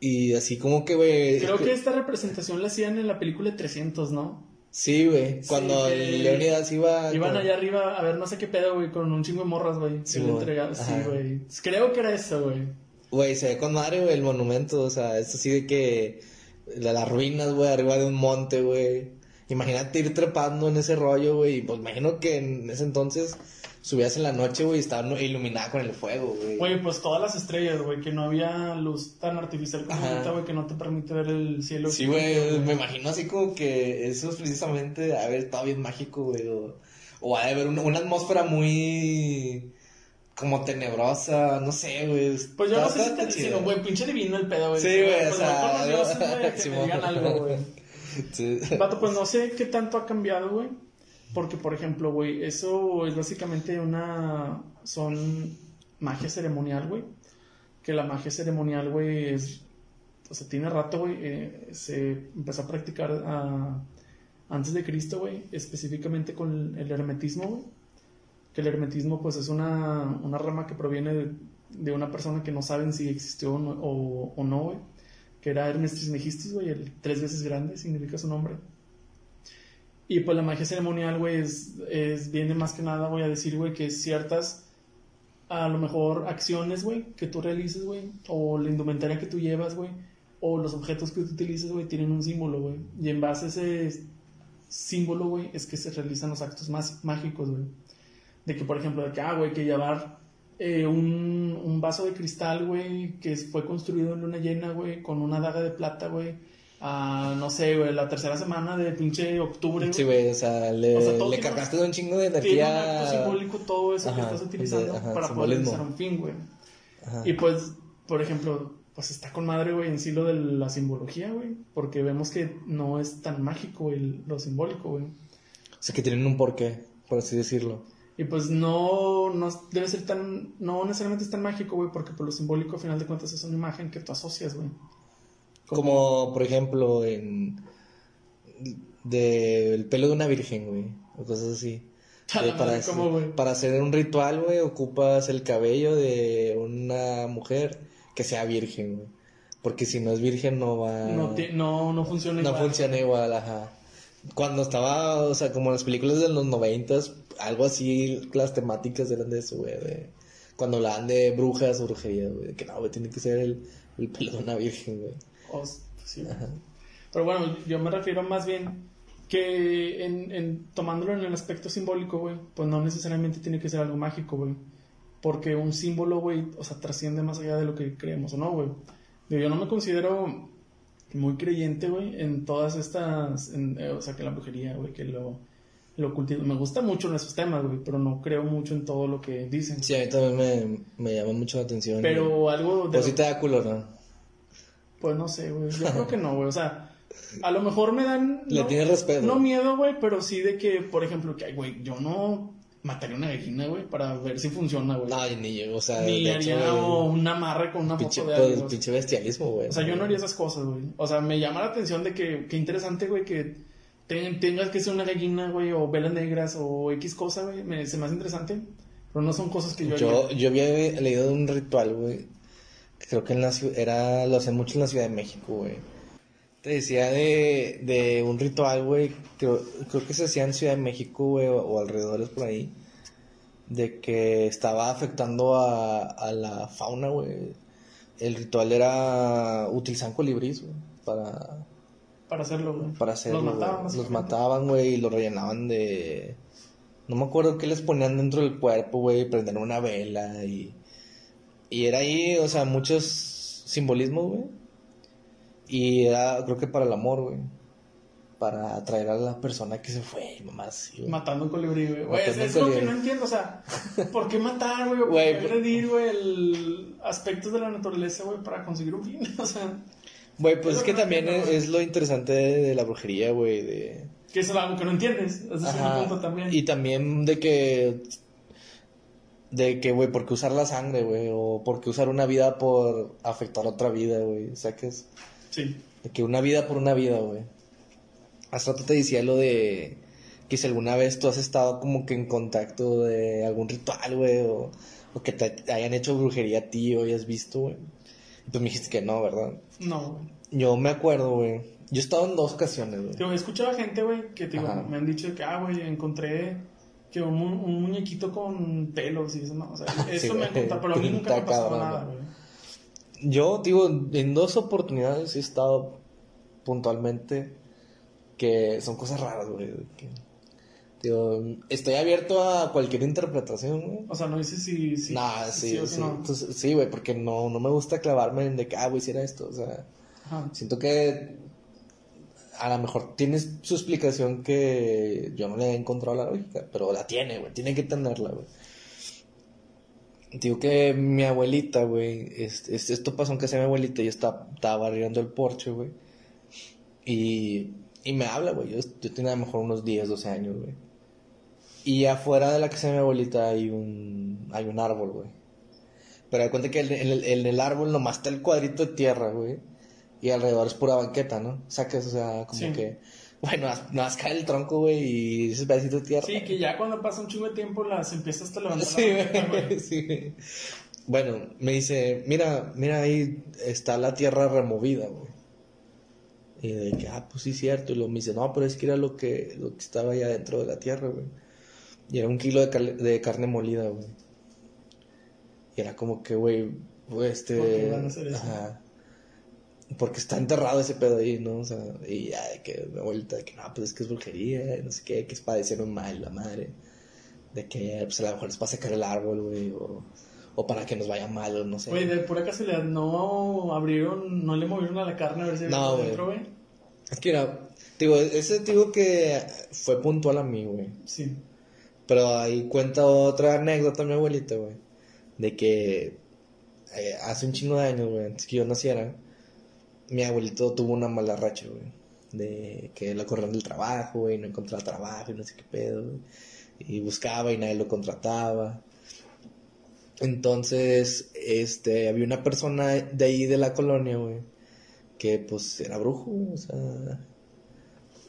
Y así como que, güey. Creo que esta representación la hacían en la película de 300, ¿no? Sí, güey. Cuando Sí, el Leonidas iba. Iban con- allá arriba a ver no sé qué pedo, güey, con un chingo de morras, güey. Sí, güey. Sí, güey. Creo que era eso, güey. Güey, se ve con madre, güey, el monumento. O sea, es así de que. De las ruinas, güey, arriba de un monte, güey. Imagínate ir trepando en ese rollo, güey. Pues imagino que en ese entonces subías en la noche, güey, estaba no- iluminada con el fuego, güey. Güey, pues todas las estrellas, güey, que no había luz tan artificial como ahorita, güey, que no te permite ver el cielo. Sí, güey, me imagino así como que eso es precisamente, a ver, estaba bien mágico, güey. O, o ha de haber una, una atmósfera muy. como tenebrosa, no sé, güey. Pues yo no sé si te sino, güey, pinche divino el pedo, güey. Sí, güey, Pues o sea, güey, que me digan algo, güey. Sí. Vato, pues no sé qué tanto ha cambiado, güey. Porque, por ejemplo, güey, eso es básicamente una. Son magia ceremonial, güey. Que la magia ceremonial, güey, es. O sea, tiene rato, güey. eh, se empezó a practicar ah, antes de Cristo, güey. Específicamente con el hermetismo, güey. Que el hermetismo, pues, es una, una rama que proviene de, una persona que no saben si existió o no, o, o no, güey que era Hermes Trismegistus, güey, el tres veces grande, significa su nombre. Y pues la magia ceremonial, güey, es, es, viene más que nada, voy a decir, güey, que ciertas, a lo mejor, acciones, güey, que tú realices, güey, o la indumentaria que tú llevas, güey, o los objetos que tú utilices, güey, tienen un símbolo, güey. Y en base a ese símbolo, güey, es que se realizan los actos más mágicos, güey. De que, por ejemplo, de que, ah, güey, que llevar eh, un, un vaso de cristal, güey, que fue construido en luna llena, güey, con una daga de plata, güey. A, no sé, güey, la tercera semana de pinche octubre. Sí, güey, o sea, le, O sea, todo le cargaste de un chingo de Tiene un energía. acto simbólico todo eso Ajá, que estás utilizando de- ajá, para poder realizar un fin, güey. Y pues, por ejemplo, pues está con madre, güey, en sí lo de la simbología, güey. Porque vemos que no es tan mágico el, lo simbólico, güey. O sea, que tienen un porqué, por así decirlo. Y pues no, no debe ser tan, no necesariamente es tan mágico, güey, porque por lo simbólico, a final de cuentas, es una imagen que tú asocias, güey. Como, por ejemplo, en. del pelo de una virgen, güey. O cosas así. De- la para, para hacer un ritual, güey, ocupas el cabello de una mujer que sea virgen, güey. Porque si no es virgen no va... No, no, no funciona no igual. funciona igual, ajá. Cuando estaba, o sea, como las películas de los noventas, algo así, las temáticas eran de eso, güey. de- Cuando hablaban de brujas o brujería, güey. De que no, güey, tiene que ser el, el pelo de una virgen, güey. O- sí, güey. Pero bueno, yo me refiero más bien que en, en- tomándolo en el aspecto simbólico, güey, pues no necesariamente tiene que ser algo mágico, güey. Porque un símbolo, güey, o sea, trasciende más allá de lo que creemos o no, güey. Yo no me considero muy creyente, güey, en todas estas, en, eh, o sea, que la brujería, güey, que lo, lo ocultismo. Me gusta mucho en esos temas, güey, pero no creo mucho en todo lo que dicen. Sí, a mí también me, me llama mucho la atención. Pero algo de... Pues sí te da culo, ¿no? Pues no sé, güey. Yo creo que no, güey. O sea, a lo mejor me dan. Le no, tienes respeto. No miedo, güey, pero sí de que, por ejemplo, que, ay, güey, yo no mataría una gallina, güey, para ver si funciona, güey. No, ni yo, o sea, Ni de hecho, haría güey, un amarre con una pinche, foto de alguien. pinche bestialismo, güey. O sea, yo no haría esas cosas, güey. O sea, me llama la atención de que, qué interesante, güey, que te- tengas que ser una gallina, güey, o velas negras, o X cosa, güey. Me, se me hace interesante. Pero no son cosas que yo Yo, haría. yo había leído un ritual, güey. Creo que en la ciudad, era, lo hacían mucho en la Ciudad de México, güey. Te decía de, de un ritual, güey. Creo, creo que se hacía en Ciudad de México, güey, o, o alrededores por ahí. De que estaba afectando a, a la fauna, güey. El ritual era utilizar colibríes, güey, para, Para hacerlo, güey. para hacerlo. Los güey. mataban, Los básicamente. mataban, güey, y lo rellenaban de... No me acuerdo qué les ponían dentro del cuerpo, güey, prender una vela y... Y era ahí, o sea, muchos simbolismos, güey. Y era, creo que para el amor, güey. Para atraer a la persona que se fue, mamás. sí. Matando un colibrí, güey. Güey, es, es lo que no entiendo, o sea, ¿por qué matar, güey? ¿Por qué pues- agredir, güey, el aspectos de la naturaleza, güey, para conseguir un fin? O sea, Güey, pues Es es que que no también entiendo, es, es lo interesante de, de la brujería, güey, de... que es algo que no entiendes. Ese es un punto también. Y también de que... De que, güey, ¿por qué usar la sangre, güey? O ¿por qué usar una vida por afectar a otra vida, güey? O sea, que es... Sí. De que una vida por una vida, güey. Hace rato te decía lo de que si alguna vez tú has estado como que en contacto de algún ritual, güey, o, o que te, hayan hecho brujería a ti o hayas visto, güey. Pues me dijiste que no, ¿verdad? No, güey. Yo me acuerdo, güey. Yo he estado en dos ocasiones, güey. He escuchado a gente, güey, que te digo, me han dicho que, ah, güey, encontré que un, un muñequito con pelos y eso, no, o sea, eso Sí, me contado, pero a mí nunca me cabrón, nada, güey. Yo, digo, en dos oportunidades he estado puntualmente que son cosas raras, güey. que- Digo, estoy abierto a cualquier interpretación, güey. O sea, no dices si, si, nah, si sí, o sí. si no. Entonces, sí, güey, porque no, no me gusta clavarme en de que, ah, güey, hiciera esto. O sea, Ajá. siento que a lo mejor tienes su explicación que yo no le he encontrado la lógica, pero la tiene, güey, tiene que tenerla, güey. Digo que mi abuelita, güey, es- es- esto pasó en casa de mi abuelita y estaba, estaba barriendo el porche, güey. Y, y me habla, güey, yo, yo tenía a lo mejor unos 10, 12 años, güey. Y afuera de la casa de mi abuelita hay un, hay un árbol, güey. Pero da cuenta que en el, en el árbol nomás está el cuadrito de tierra, güey. Y alrededor es pura banqueta, ¿no? Sacas, o sea, como Sí. que... Bueno, más cae el tronco, güey, y ese pedacito de tierra. Sí, que ya cuando pasa un chingo de tiempo las empiezas a levantar. Sí, güey, sí. Bueno, me dice, mira, mira ahí está la tierra removida, güey. Y de que, ah, pues sí, cierto. Y luego me dice, no, pero es que era lo que, lo que estaba allá dentro de la tierra, güey. Y era un kilo de, cal- de carne molida, güey. Y era como que, güey, pues, este... ¿Por qué van a hacer eso? Ajá. Porque está enterrado ese pedo ahí, ¿no? O sea, y ya, de que mi abuelita, de que no, pues es que es brujería, no sé qué, que es padecer un mal, la madre. De que, pues a lo mejor es para sacar el árbol, güey, o, o para que nos vaya mal, o no sé. Güey, de pura casualidad, no abrieron, no le movieron a la carne a ver si No, dentro, güey. Es que era, digo, ese digo que fue puntual a mí, güey. Sí. Pero ahí cuenta otra anécdota mi abuelita, güey. De que eh, hace un chingo de años, güey, antes que yo naciera, mi abuelito tuvo una mala racha, güey. De que lo corrieron del trabajo, güey, no encontraba trabajo y no sé qué pedo, güey. Y buscaba y nadie lo contrataba. Entonces, este, había una persona de ahí de la colonia, güey, que pues era brujo, o sea,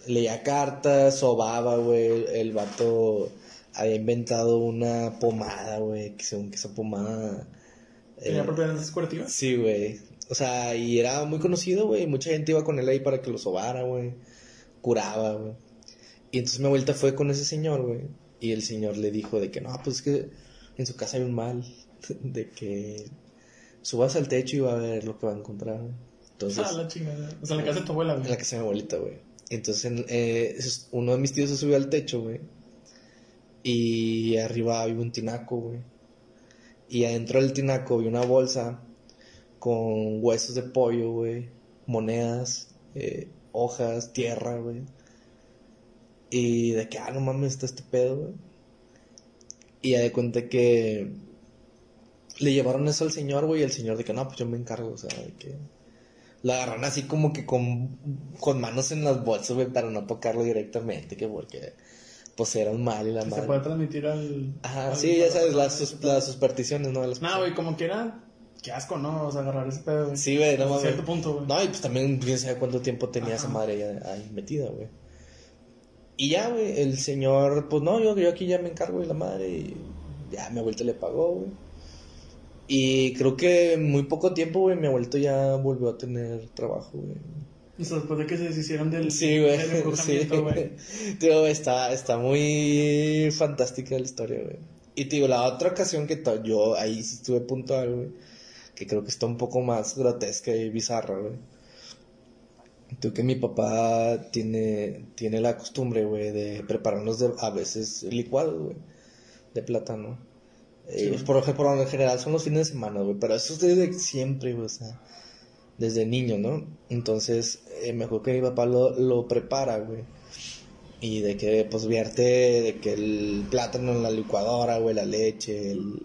leía cartas, sobaba, güey, el vato había inventado una pomada, güey, que según que esa pomada... Tenía eh, propiedades curativas. Sí, güey. O sea, y era muy conocido, güey. Mucha gente iba con él ahí para que lo sobara, güey. Curaba, güey. Y entonces mi vuelta fue con ese señor, güey. Y el señor le dijo de que no, pues es que en su casa hay un mal. De que subas al techo y va a ver lo que va a encontrar. güey. Entonces, Ah, la chingada. O sea, en la casa de tu abuela, en la güey. casa de mi abuelita, güey. Entonces, en- eh, uno de mis tíos se subió al techo, güey. Y arriba había un tinaco, güey. Y adentro del tinaco había una bolsa con huesos de pollo, güey. Monedas, eh, hojas, tierra, güey. Y de que, ah, no mames, está este pedo, güey. Y ya de cuenta que le llevaron eso al señor, güey. Y el señor de que, no, pues yo me encargo, o sea, de que... Lo agarraron así como que con, con manos en las bolsas, güey, para no tocarlo directamente, que porque pues era un mal y la Que se madre. puede transmitir al. Ajá, al- sí, ya sabes, las, sus- las supersticiones, ¿no? Las No, güey, como quiera. Qué asco, ¿no? O sea, agarrar ese pedo, güey. Sí, güey, no mames. cierto punto, güey. No, y pues también sabe cuánto tiempo tenía esa madre ya ahí metida, güey. Y ya, güey, el señor, pues no, yo, yo aquí ya me encargo de la madre y ya mi abuelito le pagó, güey. Y creo que en muy poco tiempo, güey, mi abuelito ya volvió a tener trabajo, güey. O sea, después de que se deshicieron del. Sí, güey. del Sí. güey. Tío, está, está muy fantástica la historia, güey. Y te digo, la otra ocasión que yo ahí sí estuve puntual, güey. Que creo que está un poco más grotesca y bizarra, güey. Tú que mi papá tiene, tiene la costumbre, güey, de prepararnos de, a veces licuados, güey. De plátano. Eh, por ejemplo, lo general son los fines de semana, güey. Pero eso es desde siempre, güey. O sea, desde niño, ¿no? Entonces, eh, mejor que mi papá lo, lo prepara, güey. Y de que, pues, vierte de que el plátano en la licuadora, güey, la leche, el,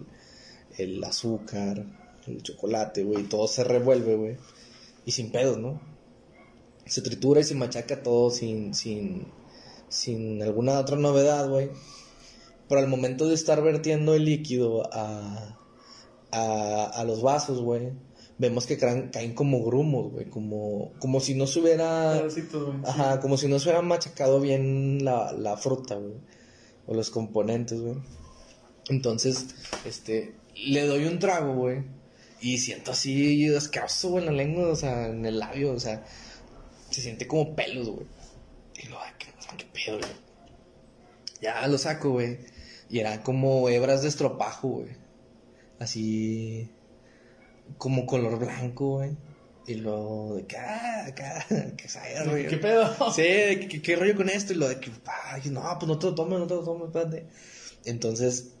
el azúcar, el chocolate, güey, todo se revuelve, güey. Y sin pedos, ¿no? Se tritura y se machaca todo sin, sin, sin alguna otra novedad, güey. Pero al momento de estar vertiendo el líquido a, a, a los vasos, güey, vemos que caen, caen como grumos, güey, como, como si no se hubiera... Güey. Ajá, como si no se hubiera machacado bien la, la fruta, güey. O los componentes, güey. Entonces, este, le doy un trago, güey. Y siento así asqueroso, güey, en la lengua, o sea, en el labio, o sea, se siente como pelos, güey. Y lo, ay, qué, qué pedo, güey. Ya lo saco, güey. Y eran como hebras de estropajo, güey. Así, como color blanco, güey. Y lo de que, ah, acá, que sabe, güey. ¿Qué pedo? Sí, de que, que- ¿qué rollo con esto? Y lo de que, ay, no, pues no te lo tomes, no te lo tomes, espérate. Entonces,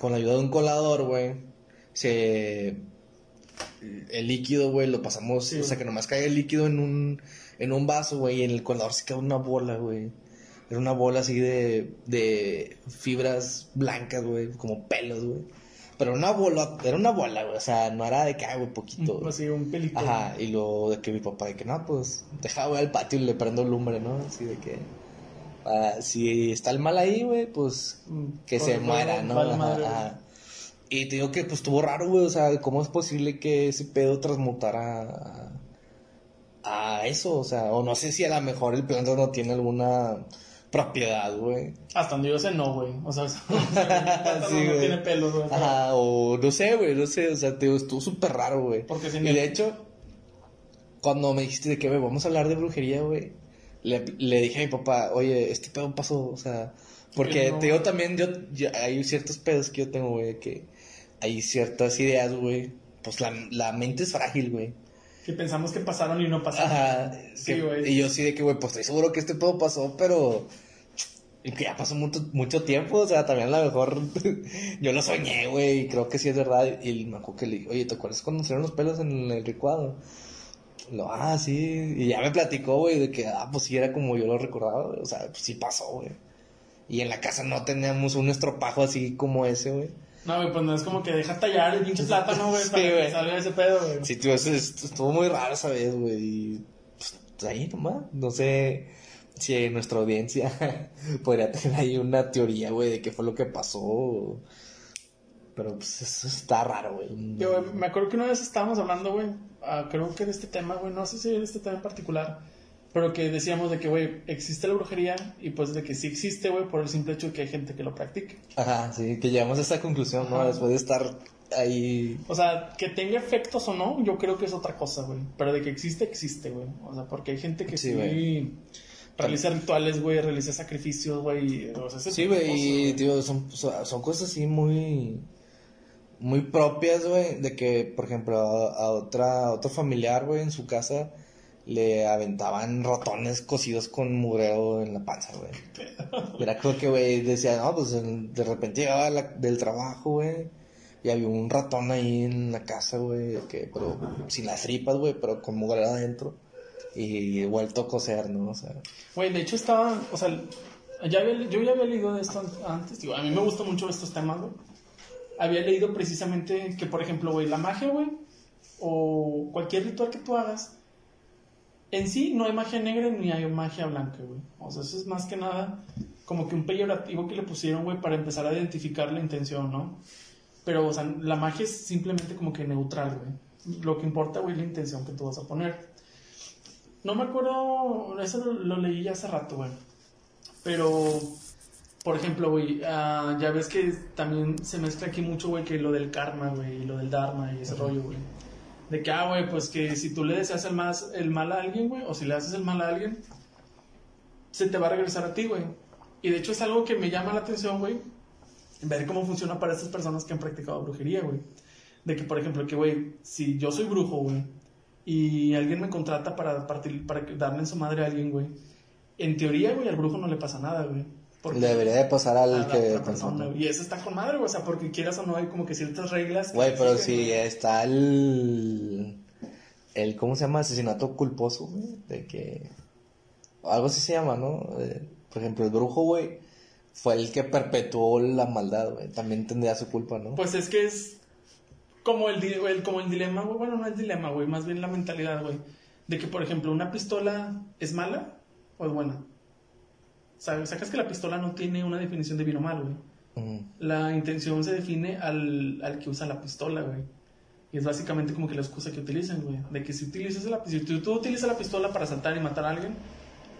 con la ayuda de un colador, güey, se. El líquido, güey, lo pasamos, Sí, o sea, güey. que nomás caiga el líquido en un, en un vaso, güey, y en el colador se queda una bola, güey. Era una bola así de, de fibras blancas, güey, como pelos, güey. Pero una bola, era una bola, güey, o sea, no era de que, ah, güey, poquito. güey. Así, un pelito. Ajá, y lo de que mi papá, de que no, pues deja, voy al patio y le prendo lumbre, ¿no? Así de que. ah, si está el mal ahí, güey, pues Mm, que se muera, ¿no? güey. ajá. Y te digo que, pues estuvo raro, güey, o sea, ¿cómo es posible que ese pedo transmutara a, a eso? O sea, o no sé si a lo mejor el plátano tiene alguna propiedad, güey. Hasta donde yo sé, no, güey. O sea, o sea, el plátano Sí, no tiene pelos, güey. Ajá, o no sé, güey, no sé, o sea, te digo, estuvo súper raro, güey. Porque si Y no- de hecho, cuando me dijiste de que, güey, vamos a hablar de brujería, güey, le, le dije a mi papá, oye, este pedo pasó, o sea, porque no. te digo también, yo, yo- hay ciertos pedos que yo tengo, güey, que hay ciertas ideas, güey, pues la, la mente es frágil, güey. Que pensamos que pasaron y no pasaron. Ajá, Sí, güey. y yo sí de que, güey, pues estoy seguro que este pedo pasó, pero... Y que ya pasó mucho, mucho tiempo, o sea, también a lo mejor yo lo soñé, güey, y creo que sí es verdad. Y me acuerdo que le dije, oye, ¿te acuerdas cuando salieron los pelos en el licuado? Lo, ah, sí, y ya me platicó, güey, de que, ah, pues sí era como yo lo recordaba, güey, o sea, pues sí pasó, güey. Y en la casa no teníamos un estropajo así como ese, güey. No, güey, pues no es como que deja tallar el pinche plátano, güey, Sí, para güey. que salga ese pedo, güey. Sí, tío, eso es- estuvo muy raro esa vez, güey. Y pues ahí nomás. No sé si nuestra audiencia podría tener ahí una teoría, güey, de qué fue lo que pasó. Pero pues eso está raro, güey. Yo, me acuerdo que una vez estábamos hablando, güey, ah, creo que de este tema, güey, no sé si de este tema en particular, pero que decíamos de que, güey, existe la brujería y pues de que sí existe, güey, por el simple hecho de que hay gente que lo practique. Ajá, sí, que llegamos a esa conclusión, ¿no? Ajá. Después de estar ahí. O sea, que tenga efectos o no, yo creo que es otra cosa, güey. Pero de que existe, existe, güey. O sea, porque hay gente que Sí, sí, realiza rituales, güey, realiza sacrificios, güey. O sea, Sí, güey, y tío, son, son son cosas así muy. Muy propias, güey, de que, por ejemplo, a, a otra, a otro familiar, güey, en su casa le aventaban ratones cocidos con mugrero en la panza, güey. Era como que, güey, decía, no, pues de repente llegaba la- del trabajo, güey, y había un ratón ahí en la casa, güey, que, pero sin las tripas, güey, pero con mugrero adentro. Y vuelto a cocer, ¿no? O sea, Güey, de hecho estaba, o sea, ya había- yo ya había leído de esto antes, digo, a mí me gustan mucho estos temas, güey. Había leído precisamente que, por ejemplo, güey, la magia, güey, o cualquier ritual que tú hagas, en sí no hay magia negra ni hay magia blanca, güey. O sea, eso es más que nada como que un peyorativo que le pusieron, güey, para empezar a identificar la intención, ¿no? Pero, o sea, la magia es simplemente como que neutral, güey. Lo que importa, güey, es la intención que tú vas a poner. No me acuerdo, eso lo, lo leí ya hace rato, güey. Pero, por ejemplo, güey, ah, ya ves que también se mezcla aquí mucho, güey, que lo del karma, güey, y lo del dharma y ese rollo, güey. De que, ah, güey, pues que si tú le deseas el, más, el mal a alguien, güey, o si le haces el mal a alguien, se te va a regresar a ti, güey. Y de hecho es algo que me llama la atención, güey, ver cómo funciona para estas personas que han practicado brujería, güey. De que, por ejemplo, que, güey, si yo soy brujo, güey, y alguien me contrata para, partir, para darle en su madre a alguien, güey, en teoría, güey, al brujo no le pasa nada, güey. Porque- debería de pasar al que... otra persona, güey. Y eso está con madre. O sea, porque quieras o no, hay como que ciertas reglas. Güey, pero si está el... El, ¿cómo se llama? Asesinato culposo, güey. De que... Algo así se llama, ¿no? Eh, por ejemplo, el brujo, güey, fue el que perpetuó la maldad, güey. También tendría su culpa, ¿no? Pues es que es como el, el- como el dilema, güey. Bueno, no el dilema, güey. Más bien la mentalidad, güey. De que, por ejemplo, una pistola es mala o es buena. ¿Sabes? Sacas que la pistola no tiene una definición de bien o mal, güey. Ujú. La intención se define al, al que usa la pistola, güey. Y es básicamente como que la excusa que utilizan, güey. De que si utilizas la, si tú, tú utilizas la pistola para asaltar y matar a alguien,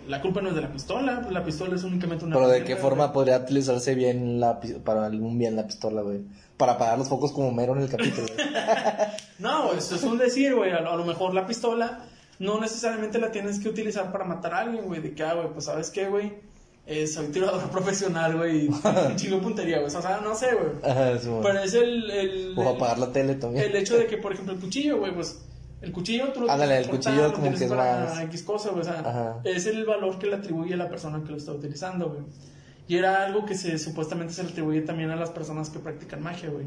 la culpa no es de la pistola, pues la pistola es únicamente una Pero ¿de qué forma güey. podría utilizarse bien la para algún bien la pistola, güey? Para apagar los focos como mero en el capítulo, güey. No, eso es un decir, güey. A, lo- a lo mejor la pistola no necesariamente la tienes que utilizar para matar a alguien, güey. De que, ah, güey, pues sabes qué, güey. Eh, soy tirador profesional, güey. Chingo puntería, güey. O sea, no sé, güey. Ajá, sí, güey. Pero es el. el O apagar la tele también. el hecho de que, por ejemplo, el cuchillo, güey, pues. El cuchillo tú lo Ándale, el cuchillo lo como que es para más- X cosa, güey. O sea, Ajá. es el valor que le atribuye a la persona que lo está utilizando, güey. Y era algo que se supuestamente se le atribuye también a las personas que practican magia, güey.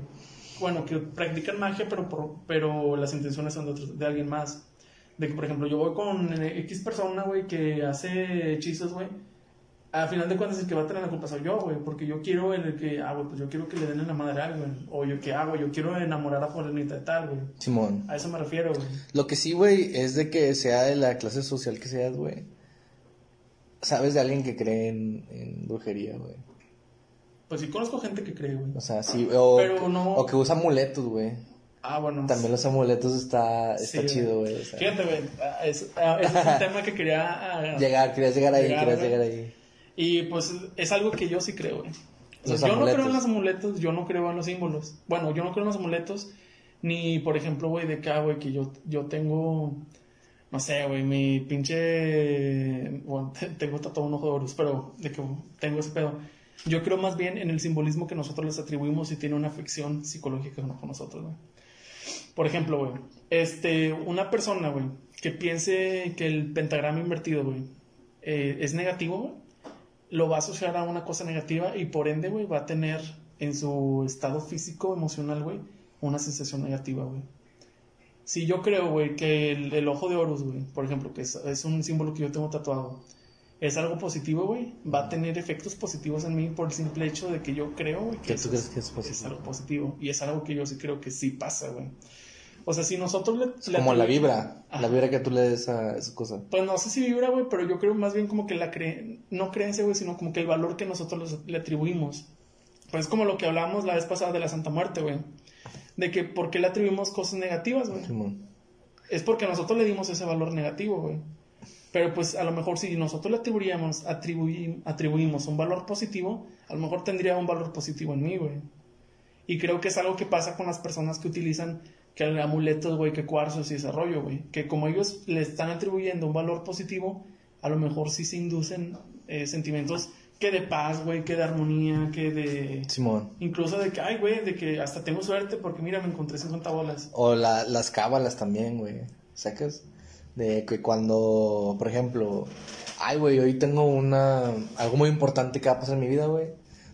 Bueno, que practican magia, pero, por- pero las intenciones son de, otros- de alguien más. De que, por ejemplo, yo voy con X persona, güey, que hace hechizos, güey. A final de cuentas, el que va a tener la culpa soy yo, güey. Porque yo quiero el que, ah, güey, pues yo quiero que le den en la madre a alguien. O yo, que hago? Yo quiero enamorar a fulanita de tal, güey. Simón. A eso me refiero, güey. Lo que sí, güey, es de que sea de la clase social que seas, güey. Sabes de alguien que cree en, en brujería, güey. Pues sí conozco gente que cree, güey. O sea, sí, o, Pero no- o que usa amuletos, güey. Ah, bueno. También los amuletos está, está Sí, chido, güey. o sea. Fíjate, güey. ah, es- ah, es un tema que quería. ah, Llegar, querías llegar ahí, Llegar, querías güey. llegar ahí. Y pues es algo que yo sí creo, güey. O sea, Los yo no creo en los amuletos, yo no creo en los símbolos. Bueno, yo no creo en los amuletos, ni por ejemplo, güey, de acá, güey, que yo, yo tengo, no sé, güey, mi pinche, bueno, te- tengo tatuado un ojo de Horus, pero de que tengo ese pedo. Yo creo más bien en el simbolismo que nosotros les atribuimos y tiene una afección psicológica con nosotros, güey. Por ejemplo, güey, este, una persona, güey, que piense que el pentagrama invertido, güey, eh, es negativo, güey, lo va a asociar a una cosa negativa y por ende, güey, va a tener en su estado físico, emocional, güey, una sensación negativa, güey. Si yo creo, güey, que el, el ojo de Horus, güey, por ejemplo, que es, es un símbolo que yo tengo tatuado, es algo positivo, güey, va a tener efectos positivos en mí por el simple hecho de que yo creo, güey, ¿Qué eso tú crees que es positivo? algo positivo. Y es algo que yo sí creo que sí pasa, güey. O sea, si nosotros le... le Como la vibra, Ajá. la vibra que tú le des a esa cosa. Pues no sé si vibra, güey, pero yo creo más bien como que la creen, no creencia, güey, sino como que el valor que nosotros le atribuimos. Pues es como lo que hablábamos la vez pasada de la Santa Muerte, güey. De que por qué le atribuimos cosas negativas, güey. Es porque nosotros le dimos ese valor negativo, güey. Pero pues a lo mejor si nosotros le atribuíamos, atribuí- atribuimos un valor positivo, a lo mejor tendría un valor positivo en mí, güey. Y creo que es algo que pasa con las personas que utilizan que amuletos, güey, que cuarzos y ese rollo, güey. Que como ellos le están atribuyendo un valor positivo, a lo mejor sí se inducen eh, sentimientos que de paz, güey, que de armonía, que de... Simón. Incluso de que, ay, güey, de que hasta tengo suerte porque mira, me encontré 50 bolas. O la, las cábalas también, güey. ¿Sacas? De que cuando, por ejemplo, ay, güey, hoy tengo una. algo muy importante que va a pasar en mi vida, güey.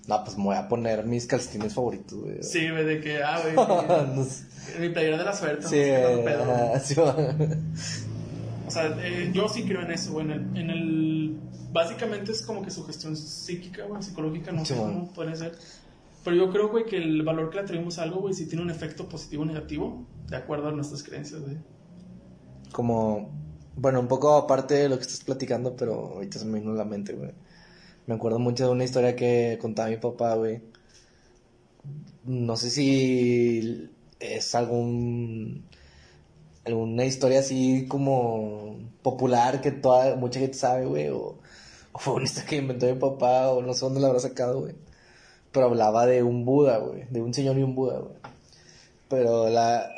No, pues me voy a poner mis calcetines favoritos, güey. Sí, güey, de que, ah, güey, mi playera de la suerte. Sí, no. O sea, eh, yo sí creo en eso, güey. En el, en el- Básicamente es como que su gestión psíquica, güey, psicológica, no sé cómo puede ser. Pero yo creo, güey, que el valor que le atribuimos a algo, güey, sí tiene un efecto positivo o negativo, de acuerdo a nuestras creencias, güey. Como, bueno, un poco aparte de lo que estás platicando, pero ahorita se me vino a la mente, güey. Me acuerdo mucho de una historia que contaba mi papá, güey. No sé si es algún alguna historia así como popular que toda mucha gente sabe, güey, o, o fue una historia que inventó mi papá, o no sé dónde la habrá sacado, güey. Pero hablaba de un Buda, güey, de un señor y un Buda, güey. Pero la...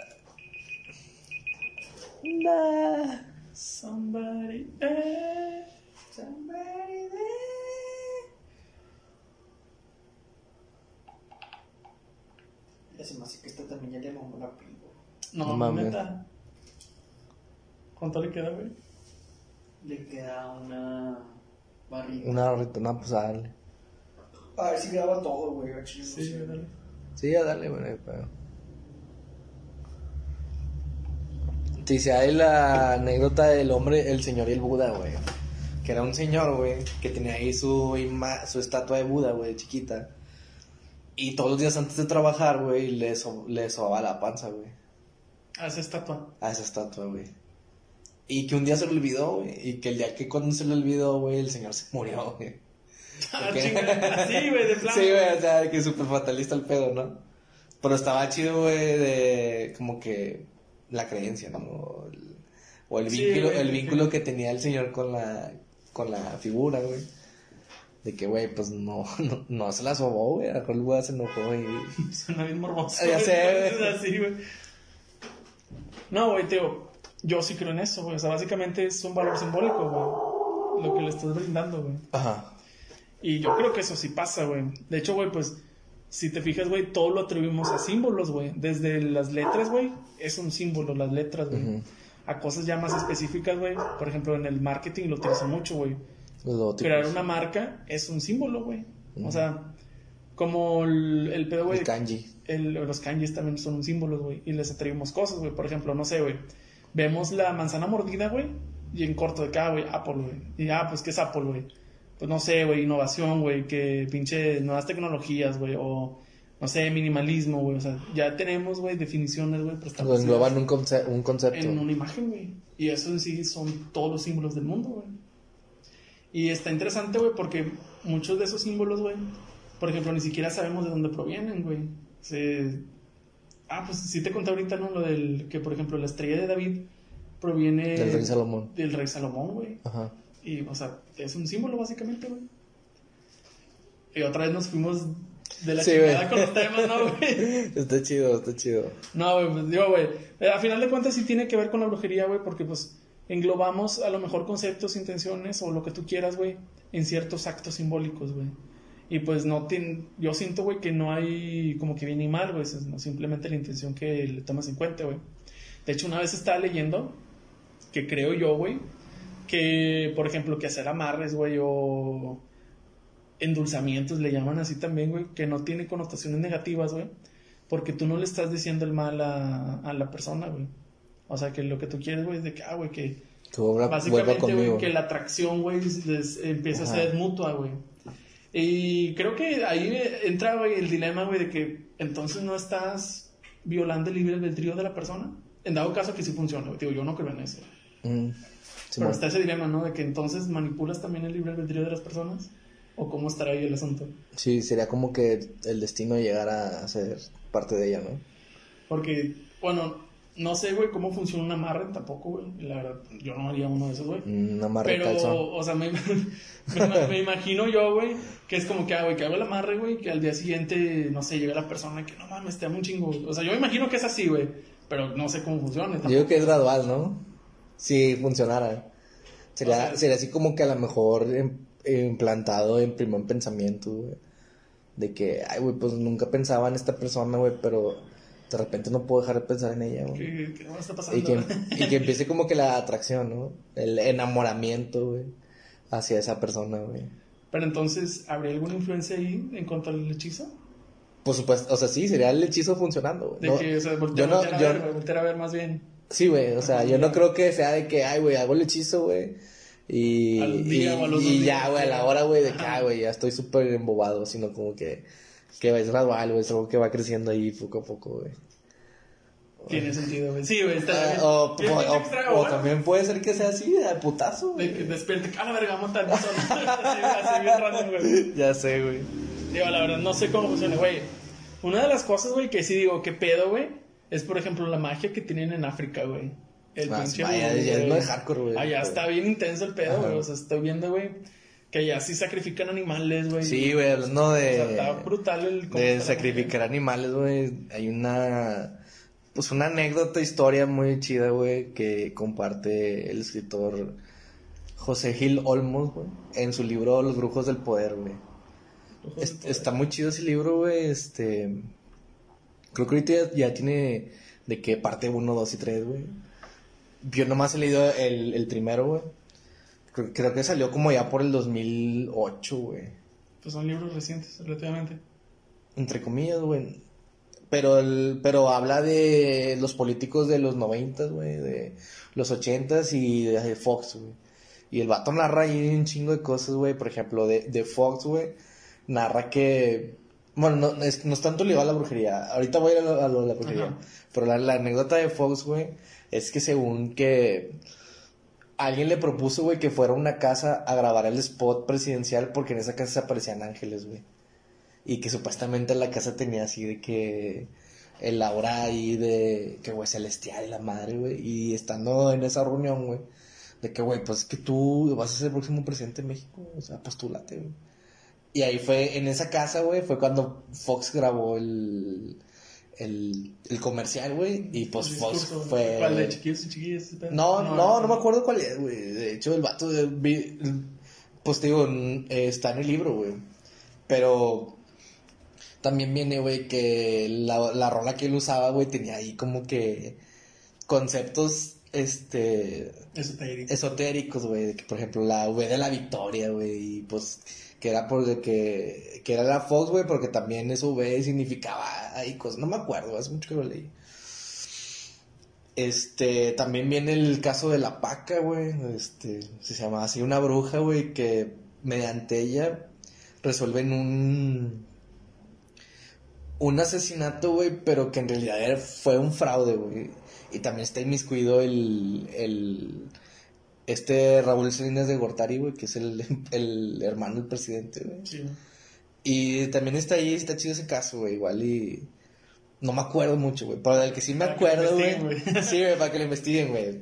Nah. Somebody, eh, somebody Ya se me hace que esta también ya le mamó la primo. No, No mames. neta. ¿Cuánto le queda, güey? Le queda una barriga. Una, una pues dale. A ver si graba todo, güey. a chile, no Sí, sé. dale. Sí, ya dale, güey. no hay pedo. Dice ahí la anécdota del hombre, el señor y el Buda, güey. Que era un señor, güey, que tenía ahí su, ima- su estatua de Buda, güey, chiquita. Y todos los días antes de trabajar, güey, le, so- le sobaba la panza, güey. Ah, esa estatua. A esa estatua, güey. Y que un día se le olvidó, güey. Y que el día que cuando se le olvidó, güey, el señor se murió, güey. Ah. Así, güey, de plano. Sí, güey, o sea, que súper fatalista el pedo, ¿no? Pero estaba chido, güey, de como que la creencia, ¿no? O el, o el Sí, vínculo, el vínculo que tenía el señor con la, con la figura, güey. De que, güey, pues no, no, no se la sobó, güey. A Buda se enojó y... Suena bien morboso. Ya sé, güey. así, güey. No, güey, Teo. Yo sí creo en eso, güey. O sea, básicamente es un valor simbólico, güey. Lo que le estás brindando, güey. Ajá. Y yo creo que eso sí pasa, güey. De hecho, güey, pues, si te fijas, güey, todo lo atribuimos a símbolos, güey. Desde las letras, güey, es un símbolo, las letras, güey. A cosas ya más específicas, güey. Por ejemplo, en el marketing lo utilizan mucho, güey. Crear una marca es un símbolo, güey. O sea, como el, el pedo, güey. El kanji. el- los kanjis también son un símbolo, güey. Y les atribuimos cosas, güey. Por ejemplo, no sé, güey. Vemos la manzana mordida, güey. Y en corto de cada, güey, Apple, güey. Y ah, pues, ¿qué es Apple, güey? Pues no sé, güey, innovación, güey. Que pinche nuevas tecnologías, güey. O, no sé, minimalismo, güey. O sea, ya tenemos, güey, definiciones, güey. Lo engloban un, conce- un concepto. en una imagen, güey. Y eso en sí son todos los símbolos del mundo, güey. Y está interesante, güey, porque muchos de esos símbolos, güey, por ejemplo, ni siquiera sabemos de dónde provienen, güey. Se... Ah, pues sí te conté ahorita, ¿no? Lo del que, por ejemplo, la estrella de David proviene Del rey Salomón. del rey Salomón, güey. Ajá. Y, o sea, es un símbolo, básicamente, güey. Y otra vez nos fuimos de la Sí, chingada güey. con los temas, ¿no, güey? Está chido, está chido. No, güey, pues digo, güey. eh, A final de cuentas sí tiene que ver con la brujería, güey, porque pues englobamos a lo mejor conceptos, intenciones o lo que tú quieras, güey, en ciertos actos simbólicos, güey. Y pues no tiene, yo siento, güey, que no hay como que bien y mal, güey, no, simplemente la intención que le tomas en cuenta, güey. De hecho, una vez estaba leyendo que creo yo, güey, que, por ejemplo, que hacer amarres, güey, o endulzamientos, le llaman así también, güey, que no tiene connotaciones negativas, güey, porque tú no le estás diciendo el mal a, a la persona, güey. O sea, que lo que tú quieres, güey, es de que, ah, güey, que vuelva, vuelva básicamente, güey, que la atracción, güey, empieza Ajá. a ser mutua, güey. Y creo que ahí entra, güey, el dilema, güey, de que entonces no estás violando el libre albedrío de la persona. En dado caso que sí funciona, güey. Digo, yo no creo en eso. Mm, Pero está ese dilema, ¿no? De que entonces manipulas también el libre albedrío de las personas. ¿O cómo estará ahí el asunto? Sí, sería como que el destino llegara a ser parte de ella, ¿no? Porque, bueno, no sé, güey, cómo funciona un amarre tampoco, güey. La verdad, yo no haría uno de esos, güey. Un amarre Pero, calzón. o sea, me, me, me imagino yo, güey, que es como que, ah, güey, que hago el amarre, güey, que al día siguiente, no sé, llega la persona que, no mames, te amo un chingo. O sea, yo me imagino que es así, güey, pero no sé cómo funciona. Yo digo que es gradual, ¿no? Si funcionara. Sería, O sea- sería así como que a lo mejor em- implantado en primer pensamiento, güey. De que, ay, güey, pues nunca pensaba en esta persona, güey, pero de repente no puedo dejar de pensar en ella, güey. ¿Qué, qué está pasando? Y que, y que empiece como que la atracción, ¿no? El enamoramiento, güey, hacia esa persona, güey. Pero entonces, ¿habría alguna influencia ahí en cuanto al hechizo? Por supuesto, o sea, sí, sería el hechizo funcionando, güey. De No- que, o sea, yo voltear, no- voltear a yo- ver, voltear a ver más bien. Sí, güey, o sea, yo no creo que sea de que, ay, güey, hago el hechizo, güey. Y, día y, y ya, güey, a la hora, güey, de que, ay, güey, ya estoy súper embobado, sino como que, que es gradual, güey, es algo que va creciendo ahí poco a poco, güey. Tiene sentido, güey. Sí, güey, está Ah, bien. o, o- pinche o- también puede ser que sea así, de putazo, De que despierte, a la verga, vamos a matar así, bien random, güey. Ya sé, güey. Digo, la verdad, no sé cómo funciona, güey. Una de las cosas, güey, que sí digo, qué pedo, güey, es, por ejemplo, la magia que tienen en África, güey. El Ah, pinche vaya, ya es güey. muy hardcore, güey. Allá está bien intenso el pedo, güey. O sea, estoy viendo, güey, que allá sí sacrifican animales, güey. Sí, güey, hablando O de... sea, está brutal el... de sacrificar animales, güey. Hay una, pues una anécdota, historia muy chida, güey, que comparte el escritor José Gil Olmos, güey, en su libro Los Brujos del Poder, güey. está muy chido ese libro, güey, este... Creo que ahorita ya, ya tiene de qué parte 1, 2 y 3, güey. Yo nomás he leído el, el primero, güey. Creo, creo que salió como ya por el 2008, güey. Pues son libros recientes, relativamente. Entre comillas, güey. Pero, el, pero habla de los políticos de los noventas, güey, de los ochentas y de Fox, güey. Y el vato narra ahí un chingo de cosas, güey. Por ejemplo, de, de Fox, güey. Narra que... Bueno, no es, no es tanto ligado a la brujería. Ahorita voy a, lo, a lo de la brujería. Ajá. Pero la, la anécdota de Fox, güey, es que según que alguien le propuso, güey, que fuera a una casa a grabar el spot presidencial porque en esa casa se aparecían ángeles, güey. Y que supuestamente la casa tenía así de que el aura ahí de que, güey, celestial y la madre, güey. Y estando en esa reunión, güey, de que, güey, pues es que tú vas a ser el próximo presidente de México, o sea, postulate, güey. Y ahí fue, en esa casa, güey, fue cuando Fox grabó el, el, el comercial, güey. Y pues discurso, fue. ¿Cuál de chiquillos y chiquillas? ese pedo? No, no, no, me acuerdo cuál es, güey. De hecho, el vato, de- vi- pues te digo, eh, está en el libro, güey. Pero también viene, güey, que la, la rola que él usaba, güey, tenía ahí como que conceptos, este, Esotérico. esotéricos, güey. de que, Por ejemplo, la V de la victoria, güey. Y pues, que era por de que, que era la Fox, güey, porque también eso V significaba ahí cosas. No me acuerdo, hace mucho que lo leí. Este, también viene el caso de la paca, güey. Este, se llama así una bruja, güey, que mediante ella resuelven un un asesinato, güey, pero que en realidad fue un fraude, güey. Y también está inmiscuido el, el este Raúl Salinas de Gortari, güey, que es el, el hermano del presidente, güey. Sí. Y también está ahí, está chido ese caso, güey, igual y... No me acuerdo mucho, güey, pero del que sí me Para acuerdo, güey. Sí, güey, para que lo investiguen, güey.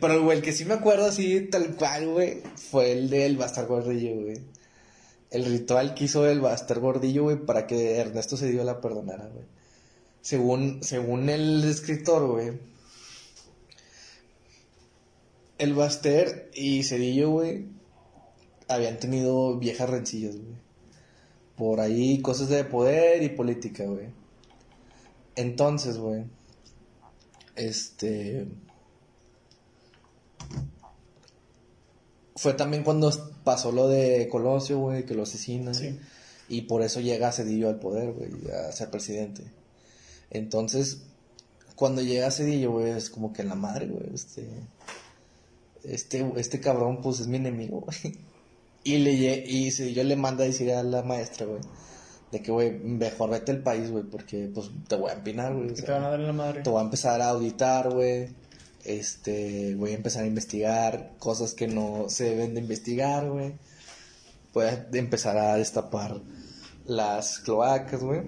Pero, güey, el que sí me acuerdo así, tal cual, güey, fue el del Bastar Gordillo, güey. El ritual que hizo el Bastar Gordillo, güey, para que Ernesto Cedillo la perdonara, güey. Según, según el escritor, güey. El Baster y Cedillo, güey, habían tenido viejas rencillas, güey. Por ahí cosas de poder y política, güey. Entonces, güey. Este. Fue también cuando pasó lo de Colosio, güey, que lo asesinan. Sí. Y por eso llega Cedillo al poder, güey, a ser presidente. Entonces, cuando llega Cedillo, güey, es como que la madre, güey, este. Este, este cabrón, pues es mi enemigo, güey. Y, le, y Cedillo le manda a decir a la maestra, güey, de que, güey, mejor vete al país, güey, porque, pues, te voy a empinar, güey. o Que sea, te van a dar en la madre. te voy a empezar a auditar, güey. Este, voy a empezar a investigar cosas que no se deben de investigar, güey. Voy a empezar a destapar las cloacas, güey.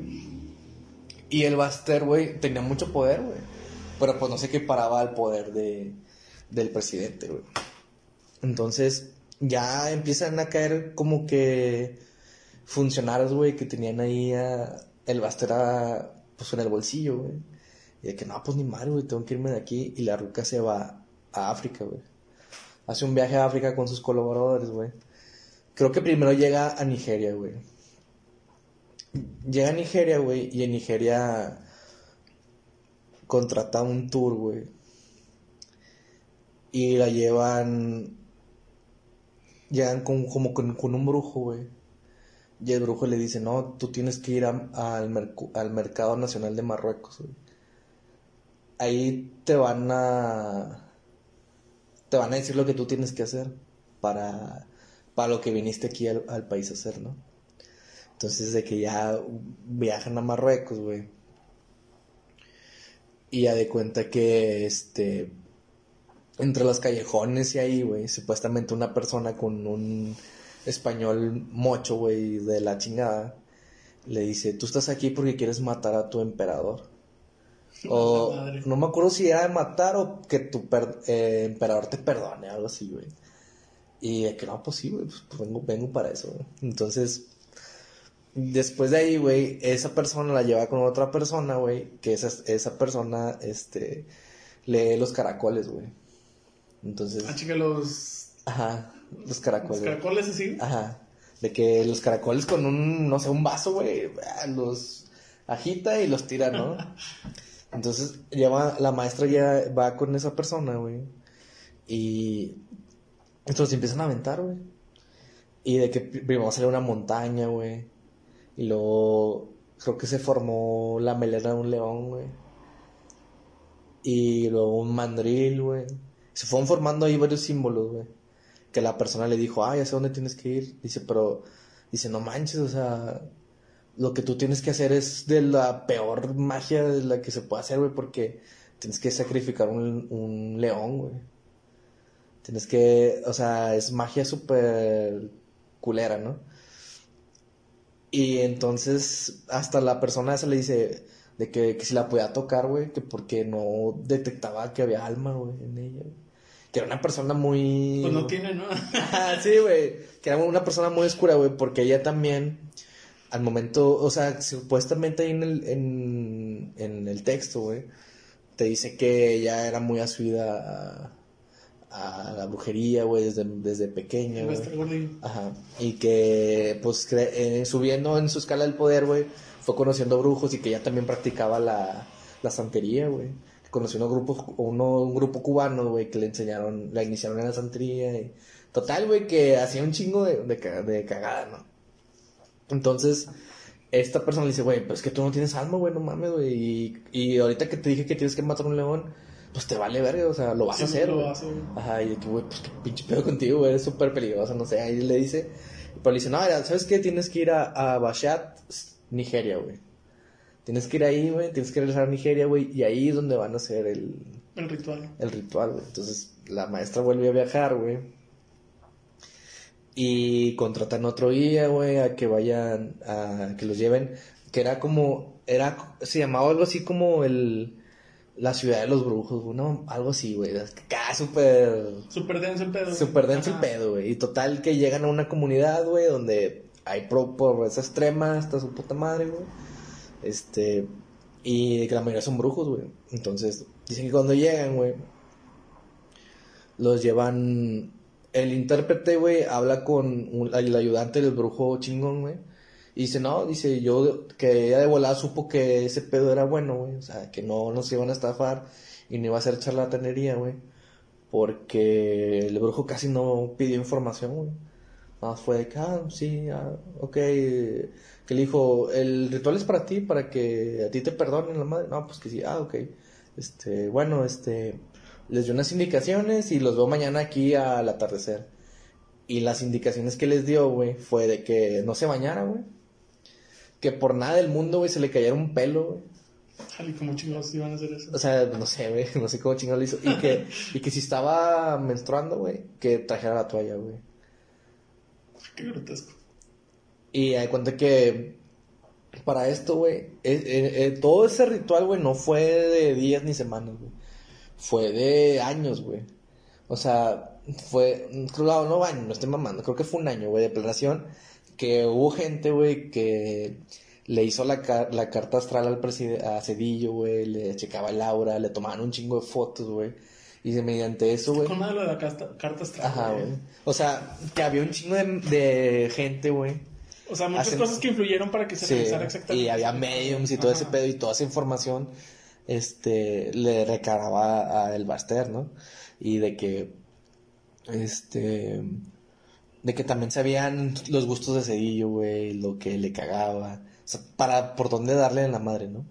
Y el Baster, güey, tenía mucho poder, güey. Pero pues no sé qué paraba al poder de, del presidente, güey. Entonces, ya empiezan a caer como que funcionarios, güey, que tenían ahí el Baster a, pues en el bolsillo, güey. Y de que no, pues ni madre, güey, tengo que irme de aquí. Y la ruca se va a África, güey. Hace un viaje a África con sus colaboradores, güey. Creo que primero llega a Nigeria, güey. Llega a Nigeria, güey, y en Nigeria contrata un tour, güey. Y la llevan. Llegan con, como con, con un brujo, güey. Y el brujo le dice, no, tú tienes que ir a- al, al mercado nacional de Marruecos, güey. Ahí te van a... Te van a decir lo que tú tienes que hacer para, para lo que viniste aquí al, al país a hacer, ¿no? Entonces, de que ya viajan a Marruecos, güey. Y ya de cuenta que, este, entre los callejones y ahí, güey, supuestamente una persona con un español mocho, güey, de la chingada, le dice, tú estás aquí porque quieres matar a tu emperador. O madre. no me acuerdo si era de matar o que tu per- eh, emperador te perdone, algo así, güey. Y de que no, pues sí, güey, pues, pues vengo, vengo para eso, güey. Entonces, después de ahí, güey, esa persona la lleva con otra persona, güey, que esa, esa persona, este, lee los caracoles, güey. Entonces, Ah, chica, los, ajá, los los caracoles. caracoles así. Ajá. De que los caracoles con un, no sé, un vaso, güey, ah, los agita y los tira, ¿no? Entonces, lleva, la maestra ya va con esa persona, güey. Y entonces empiezan a aventar, güey. Y de que primero va salir una montaña, güey. Y luego creo que se formó la melena de un león, güey. Y luego un mandril, güey. Se fueron formando ahí varios símbolos, güey. Que la persona le dijo, ah, ya sé dónde tienes que ir. Dice, pero, dice, no manches, o sea, lo que tú tienes que hacer es de la peor magia de la que se puede hacer, güey, porque tienes que sacrificar un, un león, güey. Tienes que, o sea, es magia súper culera, ¿no? Y entonces hasta la persona esa le dice de que, si la podía tocar, güey, que porque no detectaba que había alma, güey, en ella. güey. Que era una persona muy... Pues no tiene, ¿no? Sí, güey. Que era una persona muy oscura, güey, porque ella también, al momento, o sea, supuestamente ahí en el, en, en el texto, güey, te dice que ella era muy asumida a, a la brujería, güey, desde, desde pequeña, gordillo. Ajá. Y que, pues, cre- eh, subiendo en su escala del poder, güey, fue conociendo brujos y que ella también practicaba la, la santería, güey. Conoció unos grupos, uno, un grupo cubano, güey, que le enseñaron, la iniciaron en la santería. Y... Total, güey, que hacía un chingo de, de, de cagada, ¿no? Entonces, esta persona le dice, güey, pero es que tú no tienes alma, güey, no mames, güey. Y, y ahorita que te dije que tienes que matar a un león, pues te vale verga, o sea, lo vas Sí, a hacer, lo güey. vas a hacer. Ajá, y de que, güey, pues qué pinche pedo contigo, güey, eres súper peligroso, no sé. Ahí le dice, pero le dice, no, mira, ¿sabes qué? Tienes que ir a, a Bashat, Nigeria, güey. Tienes que ir ahí, güey, tienes que regresar a Nigeria, güey, y ahí es donde van a hacer el, El ritual. el ritual, güey. Entonces la maestra vuelve a viajar, güey. Y contratan otro guía, güey, a que vayan, a que los lleven. Que era como, era, se llamaba algo así como el, la ciudad de los brujos, güey, ¿no? Algo así, güey. Acá súper, Súper denso el pedo. súper denso el pedo, güey. Y total que llegan a una comunidad, güey, donde hay pro- pobreza extrema hasta su puta madre, güey. Este, y que la mayoría son brujos, güey. Entonces, dicen que cuando llegan, güey, los llevan. El intérprete, güey, habla con el ayudante del brujo chingón, güey. Y dice, no, dice, yo que ella de volada supo que ese pedo era bueno, güey. O sea, que no nos iban a estafar y no iba a hacer charlatanería, güey. Porque el brujo casi no pidió información, güey. Nada más fue de que, ah, sí, ah, ok. Que le dijo, el ritual es para ti, para que a ti te perdonen la madre. No, pues que sí, ah, ok. Este, bueno, este, les dio unas indicaciones y los veo mañana aquí al atardecer. Y las indicaciones que les dio, güey, fue de que no se bañara, güey. Que por nada del mundo, güey, se le cayera un pelo, güey. Jale, como chingados iban a hacer eso. O sea, no sé, güey, no sé cómo chingado lo hizo. Y que, y que si estaba menstruando, güey, que trajera la toalla, güey. Qué grotesco. Y hay cuenta que para esto, güey, eh, eh, eh, todo ese ritual, güey, no fue de días ni semanas, güey. Fue de años, güey. O sea, fue, claro, no años, no estoy mamando, creo que fue un año, güey, de planeación, que hubo gente, güey, que le hizo la, la carta astral al preside- a Cedillo, güey, le checaba el aura, le tomaban un chingo de fotos, güey. Y de- mediante eso, güey. Con de la carta, carta astral. Ajá, güey. güey. O sea, que había un chingo de, de gente, güey. O sea, muchas Hacen- cosas que influyeron para que se Sí, realizara exactamente. y había mediums y todo ese pedo y toda esa información este le recargaba a el Baster, ¿no? Y de que este de que también sabían los gustos de Cedillo, güey, lo que le cagaba, o sea, para por dónde darle en la madre, ¿no?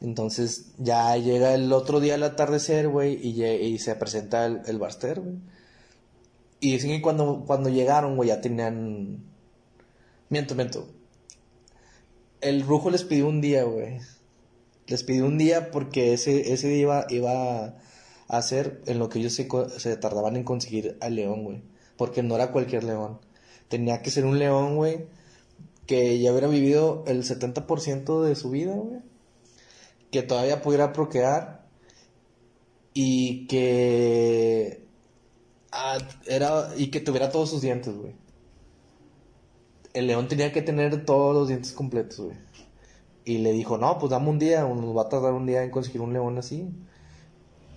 Entonces ya llega el otro día al atardecer, güey, y, y se presenta el, el Baster, güey. Y dicen que cuando, cuando llegaron, güey, ya tenían Miento, miento. El brujo les pidió un día, güey. Les pidió un día porque ese, ese día iba, iba a hacer en lo que ellos se tardaban en conseguir al león, güey. Porque no era cualquier león. Tenía que ser un león, güey, que ya hubiera vivido el 70% de su vida, güey. Que todavía pudiera procrear. Y que... ah, era, y que tuviera todos sus dientes, güey el león tenía que tener todos los dientes completos, güey. Y le dijo, no, pues dame un día, nos va a tardar un día en conseguir un león así.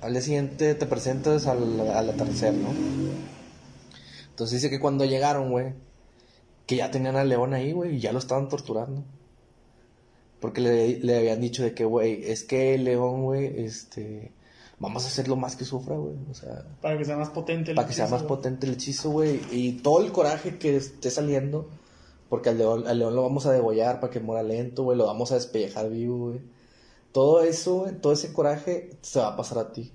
Al día siguiente te presentas al, al atardecer, ¿no? Entonces dice que cuando llegaron, güey, que ya tenían al león ahí, güey, y ya lo estaban torturando. Porque le, le habían dicho de que, güey, es que el león, güey, este, vamos a hacerlo más que sufra, güey. O sea, Para que sea más potente el para que sea más potente el hechizo, güey. Y todo el coraje que esté saliendo, porque al león, al león lo vamos a degollar para que muera lento, güey. Lo vamos a despellejar vivo, güey. Todo eso, todo ese coraje se va a pasar a ti.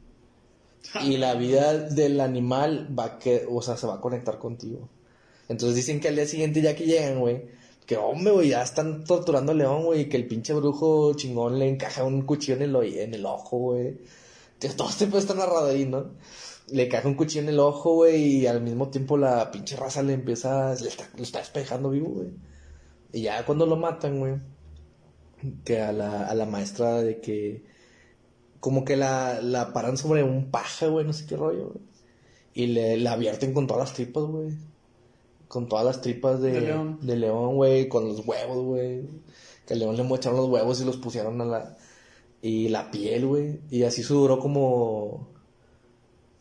Y la vida del animal va a que, o sea, se va a conectar contigo. Entonces dicen que al día siguiente ya que llegan, güey, que hombre, güey, ya están torturando al león, güey, y que el pinche brujo chingón le encaja un cuchillo en el, en el ojo, güey. Todo este pedo está narrado ahí, ¿no? Le encaja un cuchillo en el ojo, güey, y al mismo tiempo la pinche raza le empieza, le está, lo está despejando vivo, güey. Y ya cuando lo matan, güey, que a la, a la maestra de que, como que la, la paran sobre un paja, güey, no sé qué rollo, güey. Y le, la abierten con todas las tripas, güey. Con todas las tripas de, De león. güey, con los huevos, güey. Que al león le mocharon los huevos y los pusieron a la... Y la piel, güey. Y así duró como...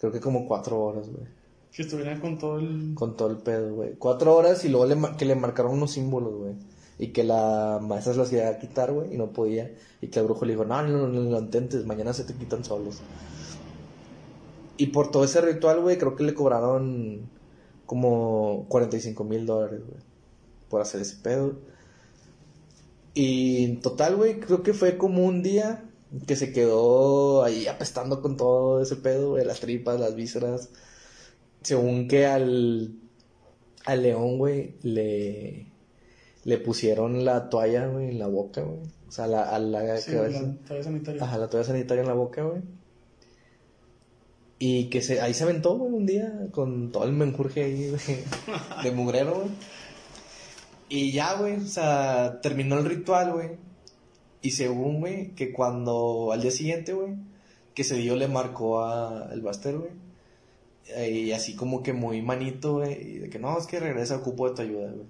Creo que como cuatro horas, güey. Que estuvieran con todo el... Con todo el pedo, güey. Cuatro horas y luego le, que le marcaron unos símbolos, güey. Y que la maestra se los iba a quitar, güey, y no podía. Y que el brujo le dijo, no, no, no, no lo intentes, mañana se te quitan solos. Y por todo ese ritual, güey, creo que le cobraron como 45 mil dólares, güey. Por hacer ese pedo. Y en total, güey, creo que fue como un día que se quedó ahí apestando con todo ese pedo, güey, las tripas, las vísceras. Según que al, al león, güey, le, le pusieron la toalla, güey, en la boca, güey. O sea, la, a la Sí, cabeza. la toalla sanitaria. Ajá, la toalla sanitaria en la boca, güey. Y que se, ahí se aventó, güey, un día con todo el menjurje ahí, güey, de mugrero, güey. Y ya, güey, o sea, terminó el ritual, güey. Y según, güey, que cuando al día siguiente, güey, que se dio le marcó a el Baster, güey. eh, Y así como que muy manito, güey. Y de que no, es que regresa, ocupo de tu ayuda, güey.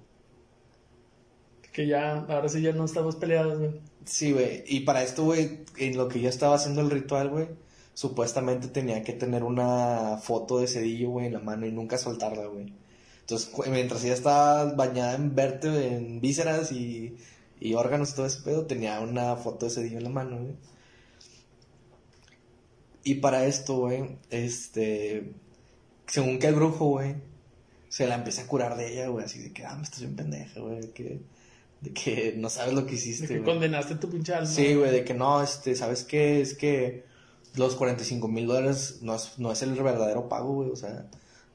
Que ya, ahora sí ya no estamos peleados, güey. Sí, güey. Y para esto, güey, en lo que yo estaba haciendo el ritual, güey, supuestamente tenía que tener una foto de Cedillo, güey, en la mano y nunca soltarla, güey. Entonces, mientras ella estaba bañada en verte, en vísceras y, y órganos y todo ese pedo, tenía una foto de Cedillo en la mano, güey. Y para esto, güey, este, según que el brujo, güey, se la empieza a curar de ella, güey, así de que, ah, me estás bien pendeja, güey, de que, de que no sabes lo que De hiciste, que güey. condenaste tu pinche alma. Sí, güey, de que no, este, ¿sabes qué? Es que los 45 mil dólares no es, no es el verdadero pago, güey. O sea,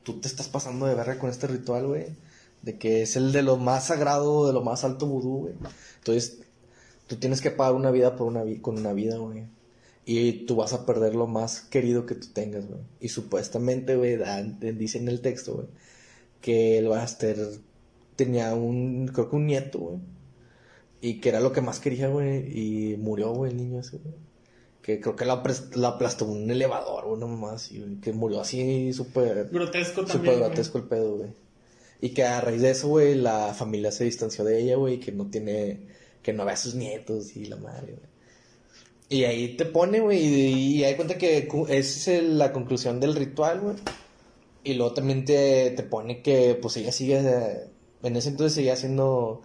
tú te estás pasando de verga con este ritual, güey. De que es el de lo más sagrado, de lo más alto vudú, güey. Entonces, tú tienes que pagar una vida por una vi- con una vida, güey. Y tú vas a perder lo más querido que tú tengas, güey. Y supuestamente, güey, dice en el texto, güey, que el Baster tenía un, creo que un nieto, güey. Y que era lo que más quería, güey. Y murió, güey, el niño ese, güey. Que creo que lo, apres- lo aplastó un elevador, güey, nomás güey. Que murió así súper... Grotesco Súper también. güey. grotesco el pedo, güey. Y que a raíz de eso, güey, la familia se distanció de ella, güey, que no tiene, que no ve a sus nietos y la madre, güey. Y ahí te pone, güey, y, y hay cuenta que es la conclusión del ritual, güey. Y luego también te, te pone que, pues ella sigue, en ese entonces seguía haciendo,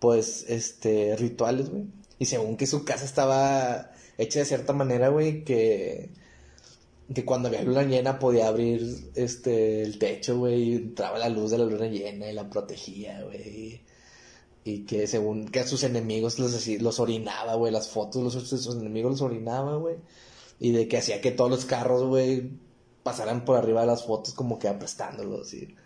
pues, este, rituales, güey. Y según que su casa estaba hecha de cierta manera, güey, que que cuando había luna llena podía abrir este el techo, güey, y entraba la luz de la luna llena y la protegía, güey. Y que según que a sus enemigos los, los orinaba, güey, las fotos los, sus enemigos los orinaba, güey. Y de que hacía que todos los carros, güey, pasaran por arriba de las fotos como que aprestándolos. Y...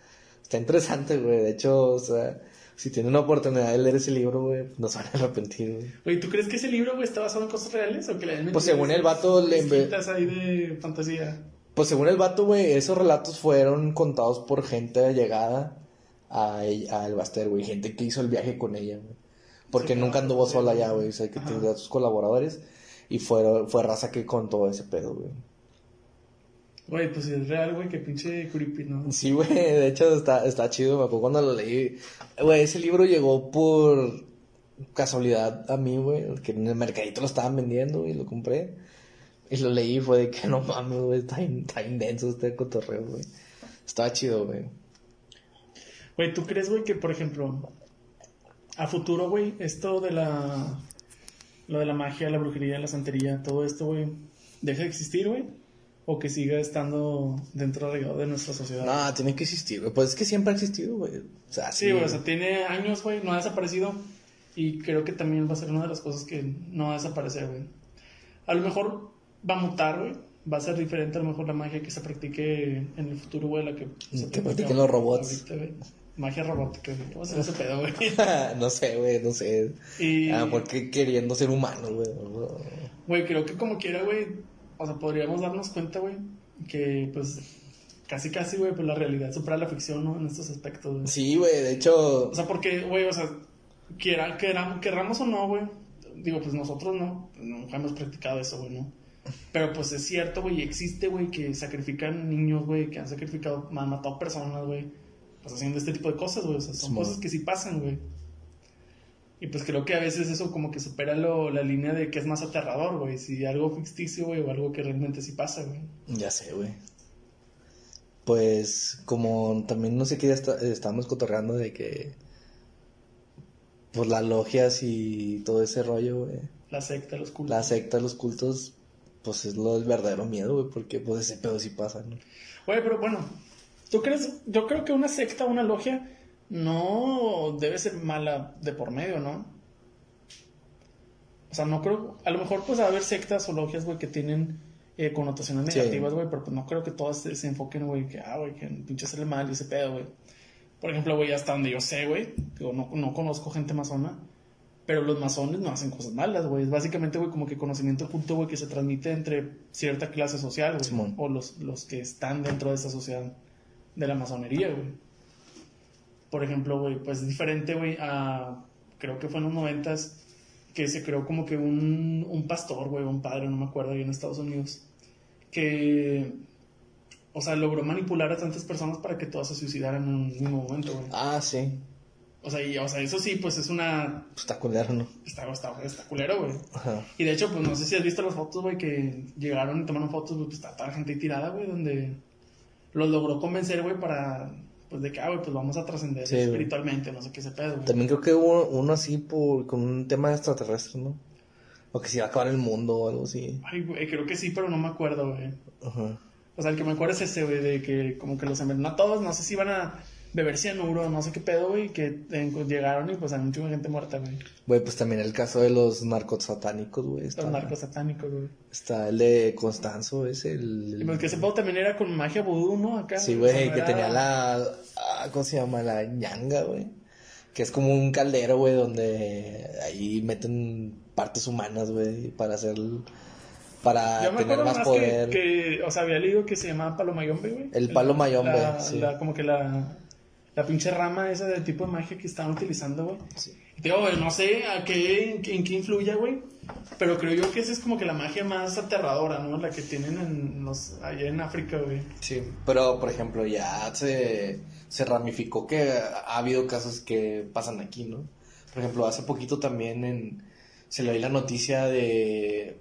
Está interesante, güey. De hecho, o sea, si tienen una oportunidad de leer ese libro, güey, no se van a arrepentir, güey. Oye, ¿tú crees que ese libro, güey, está basado en cosas reales o que le Pues según el vato, le- ahí de fantasía? Pues según el vato, güey, esos relatos fueron contados por gente allegada a ella- al Baster, güey. Gente que hizo el viaje con ella, güey. Porque Sí, nunca anduvo sola güey. ya, güey. O sea, que tenía a sus colaboradores. Y fue, fue raza que contó ese pedo, güey. Güey, pues si es real, güey, que pinche creepy, ¿no? Sí, güey, de hecho está, está chido, me acuerdo cuando lo leí. Güey, ese libro llegó por casualidad a mí, güey, que en el mercadito lo estaban vendiendo y lo compré. Y lo leí y fue de que no mames, güey, está, in- está inmenso este cotorreo, güey. Estaba chido, güey. Güey, ¿tú crees, güey, que por ejemplo, a futuro, güey, esto de la. Lo de la magia, la brujería, la santería, todo esto, güey, deje de existir, güey, o que siga estando dentro de, de nuestra sociedad. No, tiene que existir, güey. Pues es que siempre ha existido, güey. O sea, Sí, güey, o sea, tiene años, güey, no ha desaparecido. Y creo que también va a ser una de las cosas que no va a desaparecer, güey. A lo mejor va a mutar, güey. Va a ser diferente a lo mejor la magia que se practique en el futuro, güey, la que se Que practiquen los robots. ahorita. Magia robótica, güey. ¿Cómo se ese pedo, güey? no sé, güey, no sé. Y, Ah, porque queriendo ser humano, güey. güey, creo que como quiera, güey, o sea, podríamos darnos cuenta, güey, que pues casi, casi, güey, pues la realidad supera la ficción, ¿no? En estos aspectos, güey. Sí, güey, de hecho. O sea, porque, güey, o sea, quiera, queram- querramos o no, güey. Digo, pues nosotros no, nunca hemos practicado eso, güey, ¿no? Pero pues es cierto, güey, existe, güey, que sacrifican niños, güey, que han sacrificado, han matado personas, güey, pues haciendo este tipo de cosas, güey. O sea, son cosas que sí pasan, güey. Y pues creo que a veces eso como que supera lo, la línea de que es más aterrador, güey. Si algo ficticio, güey, o algo que realmente sí pasa, güey. Ya sé, güey. Pues, como también no sé qué ya está- estábamos cotorreando de que. Pues las logias y todo ese rollo, güey. La secta, los cultos. La secta, los cultos, pues es lo del verdadero miedo, güey, porque pues ese pedo sí pasa, ¿no? Güey, pero bueno, ¿tú crees? Yo creo que una secta, una logia, no debe ser mala de por medio, ¿no? O sea, no creo, a lo mejor pues va a haber sectas o logias, güey, que tienen eh, connotaciones negativas, güey, pero pues no creo que todas se, enfoquen, güey, que, ah, güey, que pinche hacerle mal y ese pedo, güey. Por ejemplo, güey, hasta donde yo sé, güey, digo, no, no conozco gente masona, pero los masones no hacen cosas malas, güey. Es básicamente, güey, como que conocimiento oculto, güey, que se transmite entre cierta clase social, güey. O los, los que están dentro de esa sociedad de la masonería, güey. Por ejemplo, güey, pues es diferente, güey, a... Creo que fue en los noventas que se creó como que un, un pastor, güey, un padre, no me acuerdo, ahí en Estados Unidos, que... O sea, logró manipular a tantas personas para que todas se suicidaran en un mismo momento, güey. Ah, sí. O sea, y, o sea, eso sí, pues es una... Pues está culero, ¿no? Está, está, está culero, güey. Ajá. Y de hecho, pues no sé si has visto las fotos, güey, que llegaron y tomaron fotos, güey, pues está toda la gente ahí tirada, güey, donde los logró convencer, güey, para, pues de que, ah, güey, pues vamos a trascender Sí, espiritualmente, no sé qué ese pedo, güey. También creo que hubo uno así por, con un tema extraterrestre, ¿no? O que se iba a acabar el mundo o algo así. Ay, güey, creo que sí, pero no me acuerdo, güey. Ajá. O sea, el que me acuerdo es ese, güey, de que como que los envenenó a todos, no sé si iban a beber cianuro, no sé qué pedo, güey, que llegaron y pues hay mucha gente muerta, güey. Güey, pues también el caso de los narcos satánicos, güey. Los narcos satánicos, güey. está el de Constanzo, ese, el... Y pues que ese pedo también era con magia vudú, ¿no? Acá. Sí, güey, que era- tenía la... ah, ¿Cómo se llama? La ñanga, güey. Que es como un caldero, güey, donde ahí meten partes humanas, güey, para hacer... Para Yo me tener más más poder. que, que, o sea, había leído que se llamaba palo mayombe, güey. El palo mayombe, la- sí. la- como que la, la pinche rama esa de tipo de magia que estaban utilizando, güey. Sí. Digo, güey, no sé a qué, en, qué- en qué influya, güey. Pero creo yo que esa es como que la magia más aterradora, ¿no? La que tienen en los, allá en África, güey. Sí, pero por ejemplo ya se, se ramificó que ha habido casos que pasan aquí, ¿no? Por ejemplo, hace poquito también en, se le oí la noticia de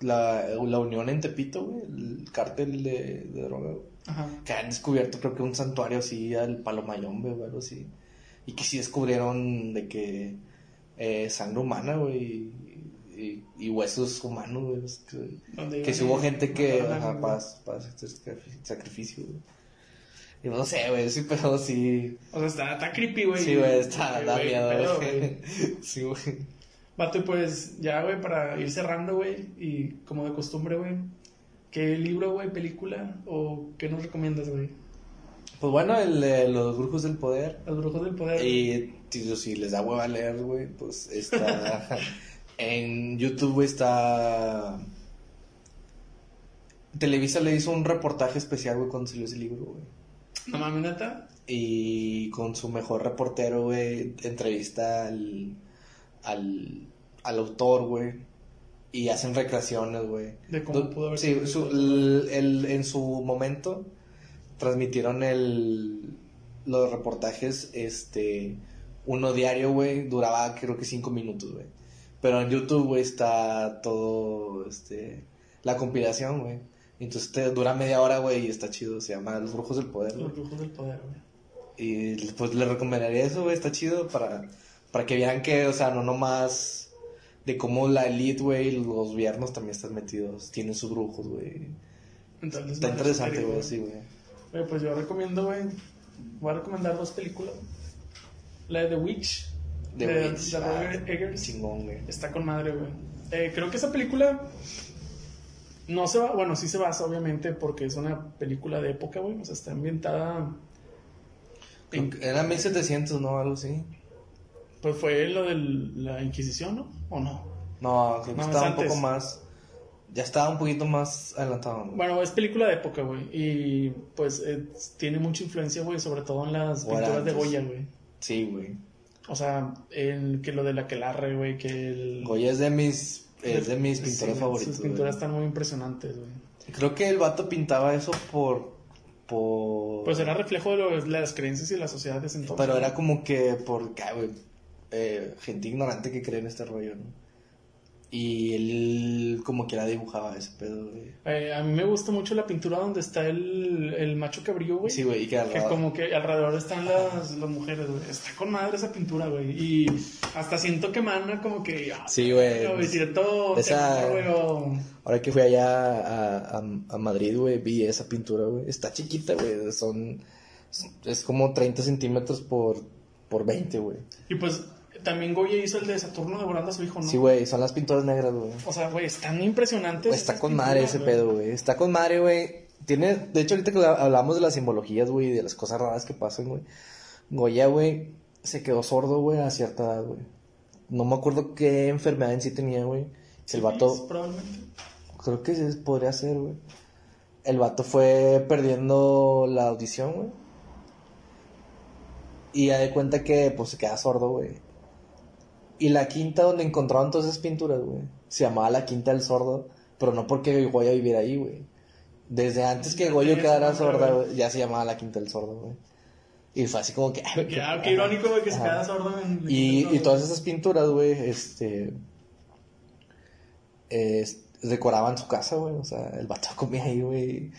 la, la unión en Tepito, güey, el cártel de, de droga, güey, Ajá. que han descubierto creo que un santuario así al Palomayombe o algo así, y que sí descubrieron de que eh, sangre humana, güey, y, y huesos humanos, güey, que- que hubo gente que, ajá, para, güey. para hacer sacrifi- sacrificio, güey. Y no sé, güey, sí, pero sí. O sea, está, está creepy, güey. Sí, güey, está, Güey, da güey, miedo, güey. Sí, güey. Vato, pues ya, güey, para ir cerrando, güey, y como de costumbre, güey, ¿qué libro, güey, película o qué nos recomiendas, güey? Pues bueno, el de los brujos del poder. Los brujos del poder. Y tío, si les da hueva leer, güey, pues está. en YouTube, güey, está. Televisa le hizo un reportaje especial, güey, cuando salió ese libro, güey. No mames, neta. Y con su mejor reportero, güey, entrevista al, al, al autor, güey. Y hacen recreaciones, güey. De cómo Do- pudo haber Sí, su- el- el- en su momento transmitieron el, los reportajes, este, uno diario, güey, duraba creo que cinco minutos, güey. Pero en YouTube, güey, está todo, este, la compilación, güey. Entonces te dura media hora, güey, y está chido. Se llama Los Brujos del Poder. Los brujos del poder, güey. Y pues le recomendaría eso, güey, está chido para, para que vean que, o sea, no nomás de cómo la elite, güey, los gobiernos también están metidos, tienen sus brujos, güey. Está interesante, güey, sí, güey. Pues yo recomiendo, güey. Voy a recomendar dos películas. La de The Witch. The de, Witch, de ah, Roger Eggers. Chingón, güey. Está con madre, güey. Eh, creo que esa película no se va, bueno, sí se basa, obviamente, porque es una película de época, güey. O sea, está ambientada. Que Era 1700, ¿no? Algo así. Pues fue lo de la Inquisición, ¿no? ¿O no? No, creo que estaba un poco más. Ya estaba un poquito más adelantado, güey. Bueno, es película de época, güey. Y pues eh, tiene mucha influencia, güey, sobre todo en las pinturas de. Goya, güey. Sí, güey. O sea, el, que lo de la quelarre, güey, que el... Goya es de mis, es de mis Sí, pintores güey, favoritos. Sus pinturas güey. están muy impresionantes, güey. Creo que el vato pintaba eso por. por... Pues era reflejo de, lo- de las creencias y las sociedades entonces. Pero era como que por. güey, eh, gente ignorante que cree en este rollo, ¿no? Y él, como quiera, dibujaba ese pedo, güey. Eh, a mí me gusta mucho la pintura donde está el, el macho cabrío, güey. Sí, güey, y que Que alrededor- como que alrededor están las, las mujeres, güey. Está con madre esa pintura, güey. Y hasta siento que emana como que... ah, Sí, güey. güey, cierto Esa- temor, güey, o- Ahora que fui allá a, a, a Madrid, güey, vi esa pintura, güey. Está chiquita, güey. Son. Es como 30 centímetros por, por 20, güey. Y pues también Goya hizo el de Saturno devorando a su hijo, ¿no? Sí, güey, son las pinturas negras, güey. O sea, güey, están impresionantes. Güey, Está con madre ese pedo, güey. Está con madre, güey. Tiene, de hecho, ahorita que hablamos de las simbologías, güey, y de las cosas raras que pasan, güey. Goya, güey, se quedó sordo, güey, a cierta edad, güey. No me acuerdo qué enfermedad en sí tenía, güey. El vato, Probablemente. creo que sí podría ser, güey. El vato fue perdiendo la audición, güey. Y ya de cuenta que, pues, se queda sordo, güey. Y la quinta donde encontraron todas esas pinturas, güey, se llamaba la quinta del sordo, pero no porque Goya viviera ahí, güey. Desde antes que Ya Goyo quedara sorda, güey. ya se llamaba la quinta del sordo, güey. Y fue así como que... ay, Qué, ah, qué irónico, güey, que se Ajá. queda sordo en... Y, y todas esas pinturas, güey, este... es- decoraban su casa, güey. O sea, el vato comía ahí, güey.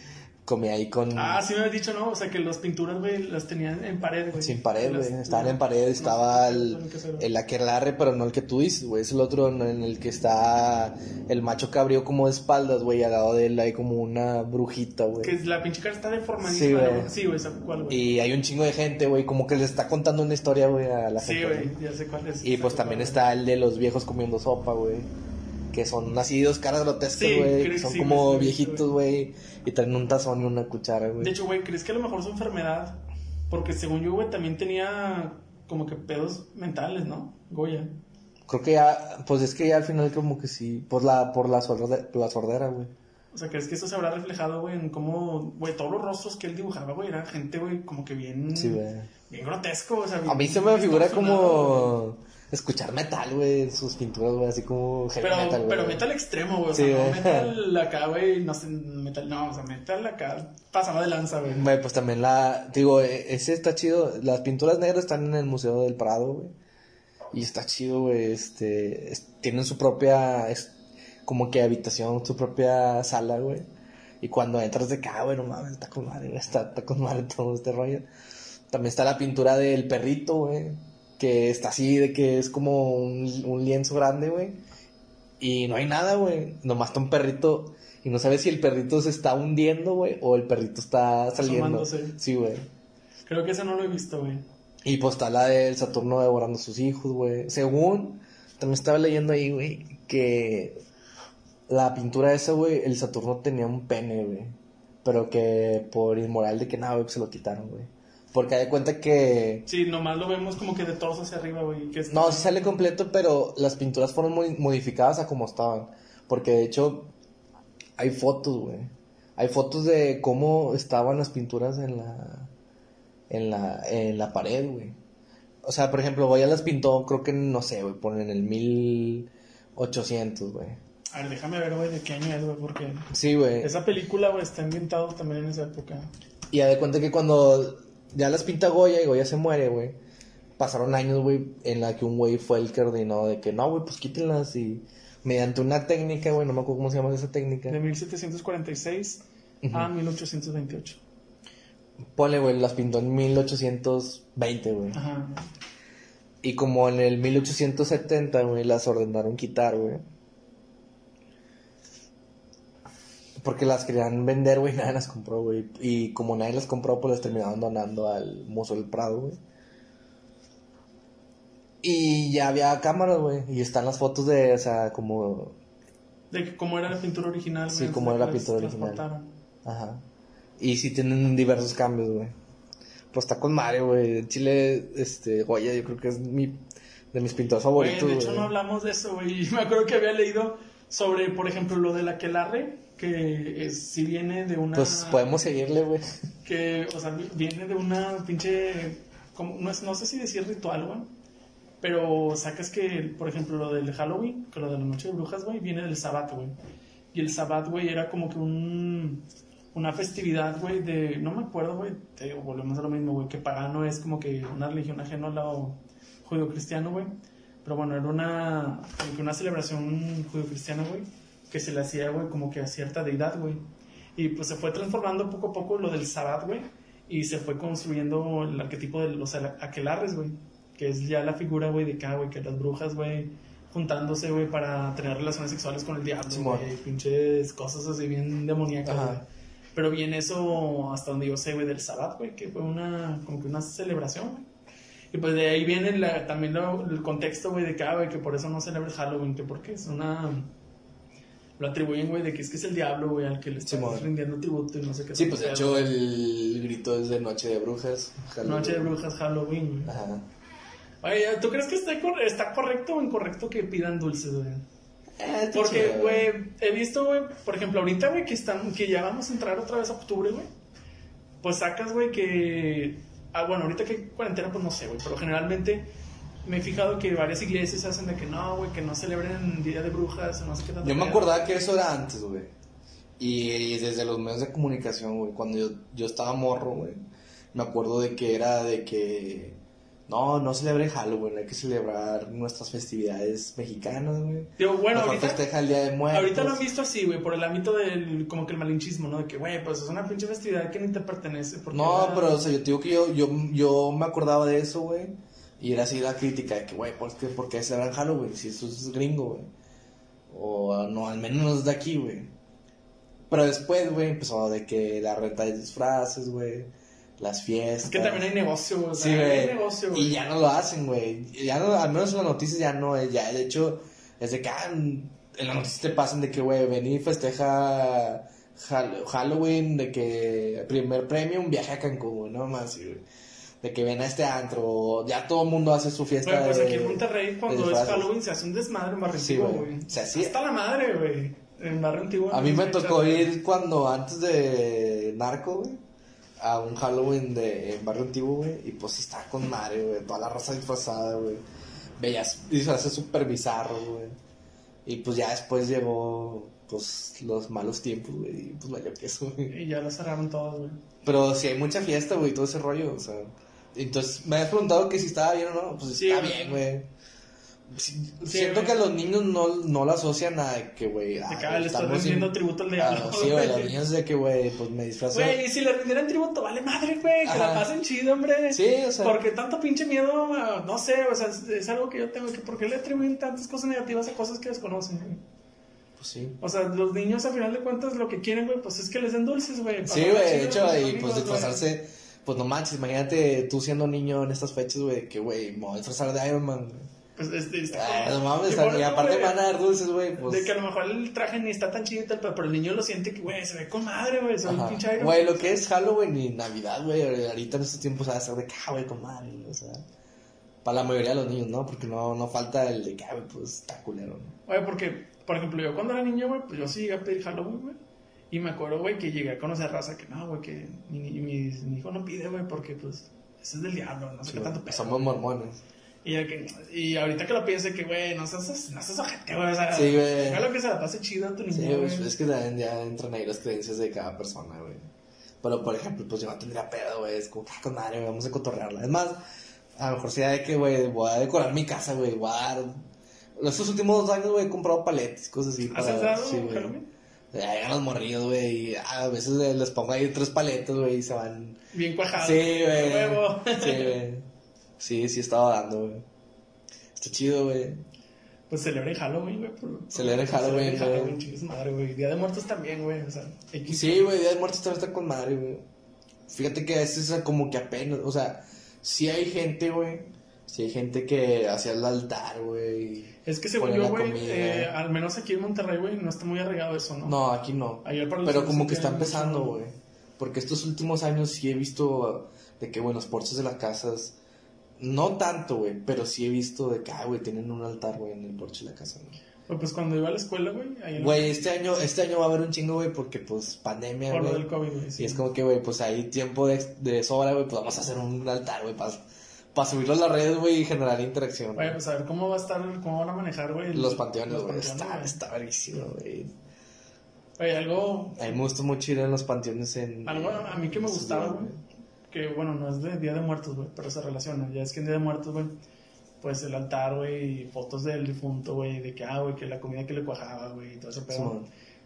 Comía ahí con... Ah, sí me habías dicho, ¿no? O sea, que las pinturas, güey, las tenían en pared, güey. Sin pared, Las- güey. Estaban en pared, estaba el, el aquelarre, pero no el que tú dices, güey. Es el otro en el que está el macho cabrío como de espaldas, güey. Al lado de él hay como una brujita, güey. Que la pinche cara está deformadísima. Sí, güey. Sí, güey, ¿sabes cuál, güey? Y hay un chingo de gente, güey, como que le está contando una historia, güey, a la Sí, gente. güey, ¿no? ya sé cuál es. Y pues también cuál, está el de los viejos comiendo sopa, güey. Que son así dos caras grotescas, Sí, güey. creo que son sí, como sí, viejitos, güey. Y traen un tazón y una cuchara, güey. De hecho, güey, ¿crees que a lo mejor su enfermedad? Porque según yo, güey, también tenía como que pedos mentales, ¿no? Goya. Creo que ya, pues es que ya al final como que sí, por la, por la, sordera, la sordera, güey. O sea, ¿crees que eso se habrá reflejado, güey, en cómo, güey, todos los rostros que él dibujaba, güey, eran gente, güey, como que bien... Sí, güey. Bien grotesco, o sea... A mí se me figura güey. Escuchar metal, güey, en sus pinturas, güey, así como heavy Pero, metal, güey. pero metal extremo, güey. O sea, no metal acá, güey. No sé, metal, no, o sea, metal acá pasaba de lanza, güey. Güey, pues también la, digo, e- ese está chido. Las pinturas negras están en el Museo del Prado, güey. Y está chido, güey, este, es- tienen su propia, es, como que habitación, su propia sala, güey. Y cuando entras de acá, güey, no mames, está con madre, está, está con madre todo este rollo. También está la pintura del perrito, güey, que está así, de que es como un, un lienzo grande, güey. Y no hay nada, güey, nomás está un perrito. Y no sabes si el perrito se está hundiendo, güey, o el perrito está saliendo. Asomándose. Sí, güey. Creo que ese no lo he visto, güey. Y pues está la del Saturno devorando a sus hijos, güey. Según, también estaba leyendo ahí, güey, que la pintura esa, güey, el Saturno tenía un pene, güey. Pero que por inmoral de que nada, güey, pues se lo quitaron, güey. Porque hay de cuenta que... Sí, nomás lo vemos como que de torso hacia arriba, güey. que No, sí sale completo, pero las pinturas fueron muy modificadas a como estaban. Porque de hecho, hay fotos, güey. Hay fotos de cómo estaban las pinturas en la. en la. en la pared, güey. O sea, por ejemplo, Goya las pintó, creo que, no sé, güey, ponen en el 1800, güey. A ver, déjame ver, güey, de qué año es, güey, porque Sí, güey. esa película, güey, está ambientada también en esa época. Y ya de cuenta que cuando ya las pinta Goya y Goya se muere, güey. Pasaron años, güey, en la que un güey fue el que ordenó de que no, güey, pues quítenlas y mediante una técnica, güey, no me acuerdo cómo se llama esa técnica. De 1746 a 1828. Ponle, güey, las pintó en 1820, güey. Ajá. Y como en el 1870, güey, las ordenaron quitar, güey. Porque las querían vender, güey, nadie las compró, güey. Y como nadie las compró, pues las terminaron donando al Museo del Prado, güey. Y ya había cámaras, güey. Y están las fotos de, o sea, como... De que cómo era la pintura original, Sí, cómo era de la pintura original. Ajá. Y sí tienen diversos cambios, güey. Pues está con Mario, güey. Chile, este, Goya, yo creo que es mi, de mis pintores favoritos, de güey. hecho no hablamos de eso, güey. Me acuerdo que había leído sobre, por ejemplo, lo del aquelarre, que es, si viene de una... Pues podemos seguirle, güey. que, o sea, vi- viene de una pinche, como, no, es- no sé si decir ritual, güey, pero sacas que, por ejemplo, lo del Halloween, que lo de la noche de brujas, güey, viene del Sabbat, güey. Y el Sabbat, güey, era como que un, una festividad, güey, de, no me acuerdo, güey, te digo, volvemos a lo mismo, güey, que pagano es como que una religión ajena a lo judío-cristiano, güey. Pero bueno, era una, como que una celebración judío-cristiana, güey, que se le hacía, güey, como que a cierta deidad, güey. Y pues se fue transformando poco a poco lo del Sabbat, güey. Y se fue construyendo el arquetipo de los aquelarres, güey. Que es ya la figura, güey, de acá, güey. Que las brujas, güey, juntándose, güey, para tener relaciones sexuales con el diablo, güey. Pinches cosas así bien demoníacas, güey. Pero bien eso, hasta donde yo sé, güey, del Sabbat, güey. Que fue una, como que una celebración, güey. Y pues de ahí viene la- también lo- el contexto, güey, de ah, güey, que por eso no celebra el Halloween. Que porque es una... Lo atribuyen, güey, de que es que es el diablo, güey, al que le estás Simón. rindiendo tributo y no sé qué. Sí, pues de hecho el grito es de Noche de Brujas. Halloween. Noche de brujas, Halloween, güey. Ajá. Oye, ¿tú crees que está, está correcto o incorrecto que pidan dulces, güey? Eh, está Porque, güey, he visto, güey, por ejemplo, ahorita, güey, que, están, que ya vamos a entrar otra vez a octubre, güey. Pues sacas, güey, que... Ah, bueno, ahorita que hay cuarentena, pues no sé, güey, pero generalmente me he fijado que varias iglesias hacen de que no, güey, que no celebren Día de Brujas o no sé qué tanto. Yo me acordaba que eso era antes, güey. Y, y desde los medios de comunicación, güey, cuando yo, yo estaba morro, güey, me acuerdo de que era de que no, no celebre Halloween, hay que celebrar nuestras festividades mexicanas, güey. Digo, bueno, Mejor ahorita... festeja el Día de Muertos. Ahorita lo han visto así, güey, por el ámbito del, como que el malinchismo, ¿no? De que, güey, pues es una pinche festividad que ni te pertenece. Porque No, pero, o sea, yo te digo que yo, yo, yo me acordaba de eso, güey. Y era así la crítica de que, güey, ¿por qué, por qué celebran Halloween? Si eso es gringo, güey. O ah, no, al menos no es de aquí, güey. Pero después, güey, empezó de que la renta de disfraces, güey. Las fiestas. Es que también hay negocio, güey. Sí, güey. Y ya no lo hacen, güey. Ya no, al menos en las noticias ya no es. Ya, de hecho, es de que ah, en las noticias te pasan de que, güey, ven y festeja Hall- Halloween, de que primer premio, un viaje a Cancún, güey, no más, sí, güey. De que ven a este antro, ya todo el mundo hace su fiesta. Güey, pues de- aquí en Monterrey, cuando es. Halloween, se hace un desmadre en Barrio Sí, Antiguo, güey. güey. Se hacía. Hasta la madre, güey. En Barrio Antiguo. A mí me tocó ir cuando, antes de Narco, güey, a un Halloween de, en Barrio Antiguo, güey, y pues sí estaba con madre, güey, toda la raza disfrazada, güey. Veías disfraces súper bizarros, güey. Y pues ya después llegó, pues, los malos tiempos, güey, y pues valió queso, güey. Y ya lo cerraron todos, güey. Pero sí hay mucha fiesta, güey, todo ese rollo, o sea. Entonces me habías preguntado que si estaba bien o no, pues Sí, está bien, güey. Sí, siento güey. que los niños no, no lo asocian a que, güey, ah, ah, le estamos rindiendo in- tributo al Ah, diablo. sí, güey, los niños de que, güey, pues me disfrazo. Güey, y si le rindieran tributo, vale madre, güey. Que la pasen chido, hombre. Sí, o sea. Porque tanto pinche miedo, ah, no sé, o sea, es, es algo que yo tengo que, ¿por qué le atribuyen tantas cosas negativas a cosas que desconocen, güey? Pues sí. O sea, los niños, a final de cuentas, lo que quieren, güey, pues es que les den dulces, güey. Sí, güey, de hecho, y pues disfrazarse, pues no manches, imagínate tú siendo niño en estas fechas, güey, que, güey, me voy a disfrazar de Iron Man, güey. Pues este, está Ah, no mames, y aparte van a dar dulces, güey, pues. De que a lo mejor el traje ni está tan chido y tal, pero el niño lo siente que, güey, se ve con madre, güey, soy un Ajá. pinche Iron Güey, lo que es Halloween y Navidad, güey, ahorita en estos tiempos va a ser de que, ah, güey, con madre, o sea. Para la mayoría de los niños, ¿no? Porque no, no falta el de que, ah, güey, pues está culero, ¿no? Güey, porque, por ejemplo, yo cuando era niño, güey, pues yo sí llegué a pedir Halloween, güey. Y me acuerdo, güey, que llegué a conocer raza que no, güey, que mi, mi, mi hijo no pide, güey, porque, pues, ese es del diablo, no sé qué tanto pedo. Somos mormones. Y, ya que, y ahorita que lo piense, que, güey, no seas, no seas ojete, güey, o sea, Sí, güey. déjalo que se la pase chido a tu niño, Sí, güey. pues, es que también ya entran ahí las creencias de cada persona, güey. Pero, por ejemplo, pues yo no tendría pedo, güey. Es como, ah, con madre, güey, vamos a cotorrearla. Es más, a lo mejor sea de que, güey, voy a decorar mi casa, güey. Voy a dar... Estos últimos dos años, güey, he comprado paletas, cosas así. ¿Has para- sí, güey. Llegan los morrillos, güey, y a veces les pongo ahí tres paletas, güey, y se van... Bien cuajado. Sí, güey. Sí, güey. Sí, sí estaba dando, güey. Está chido, güey. Pues celebren Halloween, güey. Celebren Halloween, güey. chingue su madre, güey. Día de Muertos también, güey. O sea, X. Sí, güey, Día de Muertos también está con madre, güey. Fíjate que este es como que apenas, o sea, sí hay gente, güey. Sí hay gente que hacía el altar, güey. Es que según yo, güey, eh, al menos aquí en Monterrey, güey, no está muy arraigado eso, ¿no? No, aquí no. Ayer para los Pero como que está empezando, güey. Porque estos últimos años sí he visto de que, bueno, los porches de las casas, no tanto, güey, pero sí he visto de que, ah, güey, tienen un altar, güey, en el porche de la casa, güey. Pues, pues cuando iba a la escuela, güey, Güey, este año, este año va a haber un chingo, güey, porque, pues, pandemia, por lo güey. del COVID, güey. sí. Y es como que, güey, pues hay tiempo de, de sobra, güey, pues vamos a hacer un altar, güey, para subirlo a las redes, güey, y generar interacción. Oye, pues a ver cómo va a estar, cómo van a manejar, güey. Los panteones, güey, está, está verguísimo, güey. Oye, algo, A mí me gusta mucho ir en los panteones en... algo a mí que me gustaba, güey, que bueno, no es de Día de Muertos, güey, pero se relaciona. Ya es que en Día de Muertos, güey, pues el altar, güey, y fotos del difunto, güey, de que, ah, güey, que la comida que le cuajaba, güey, y todo ese pedo.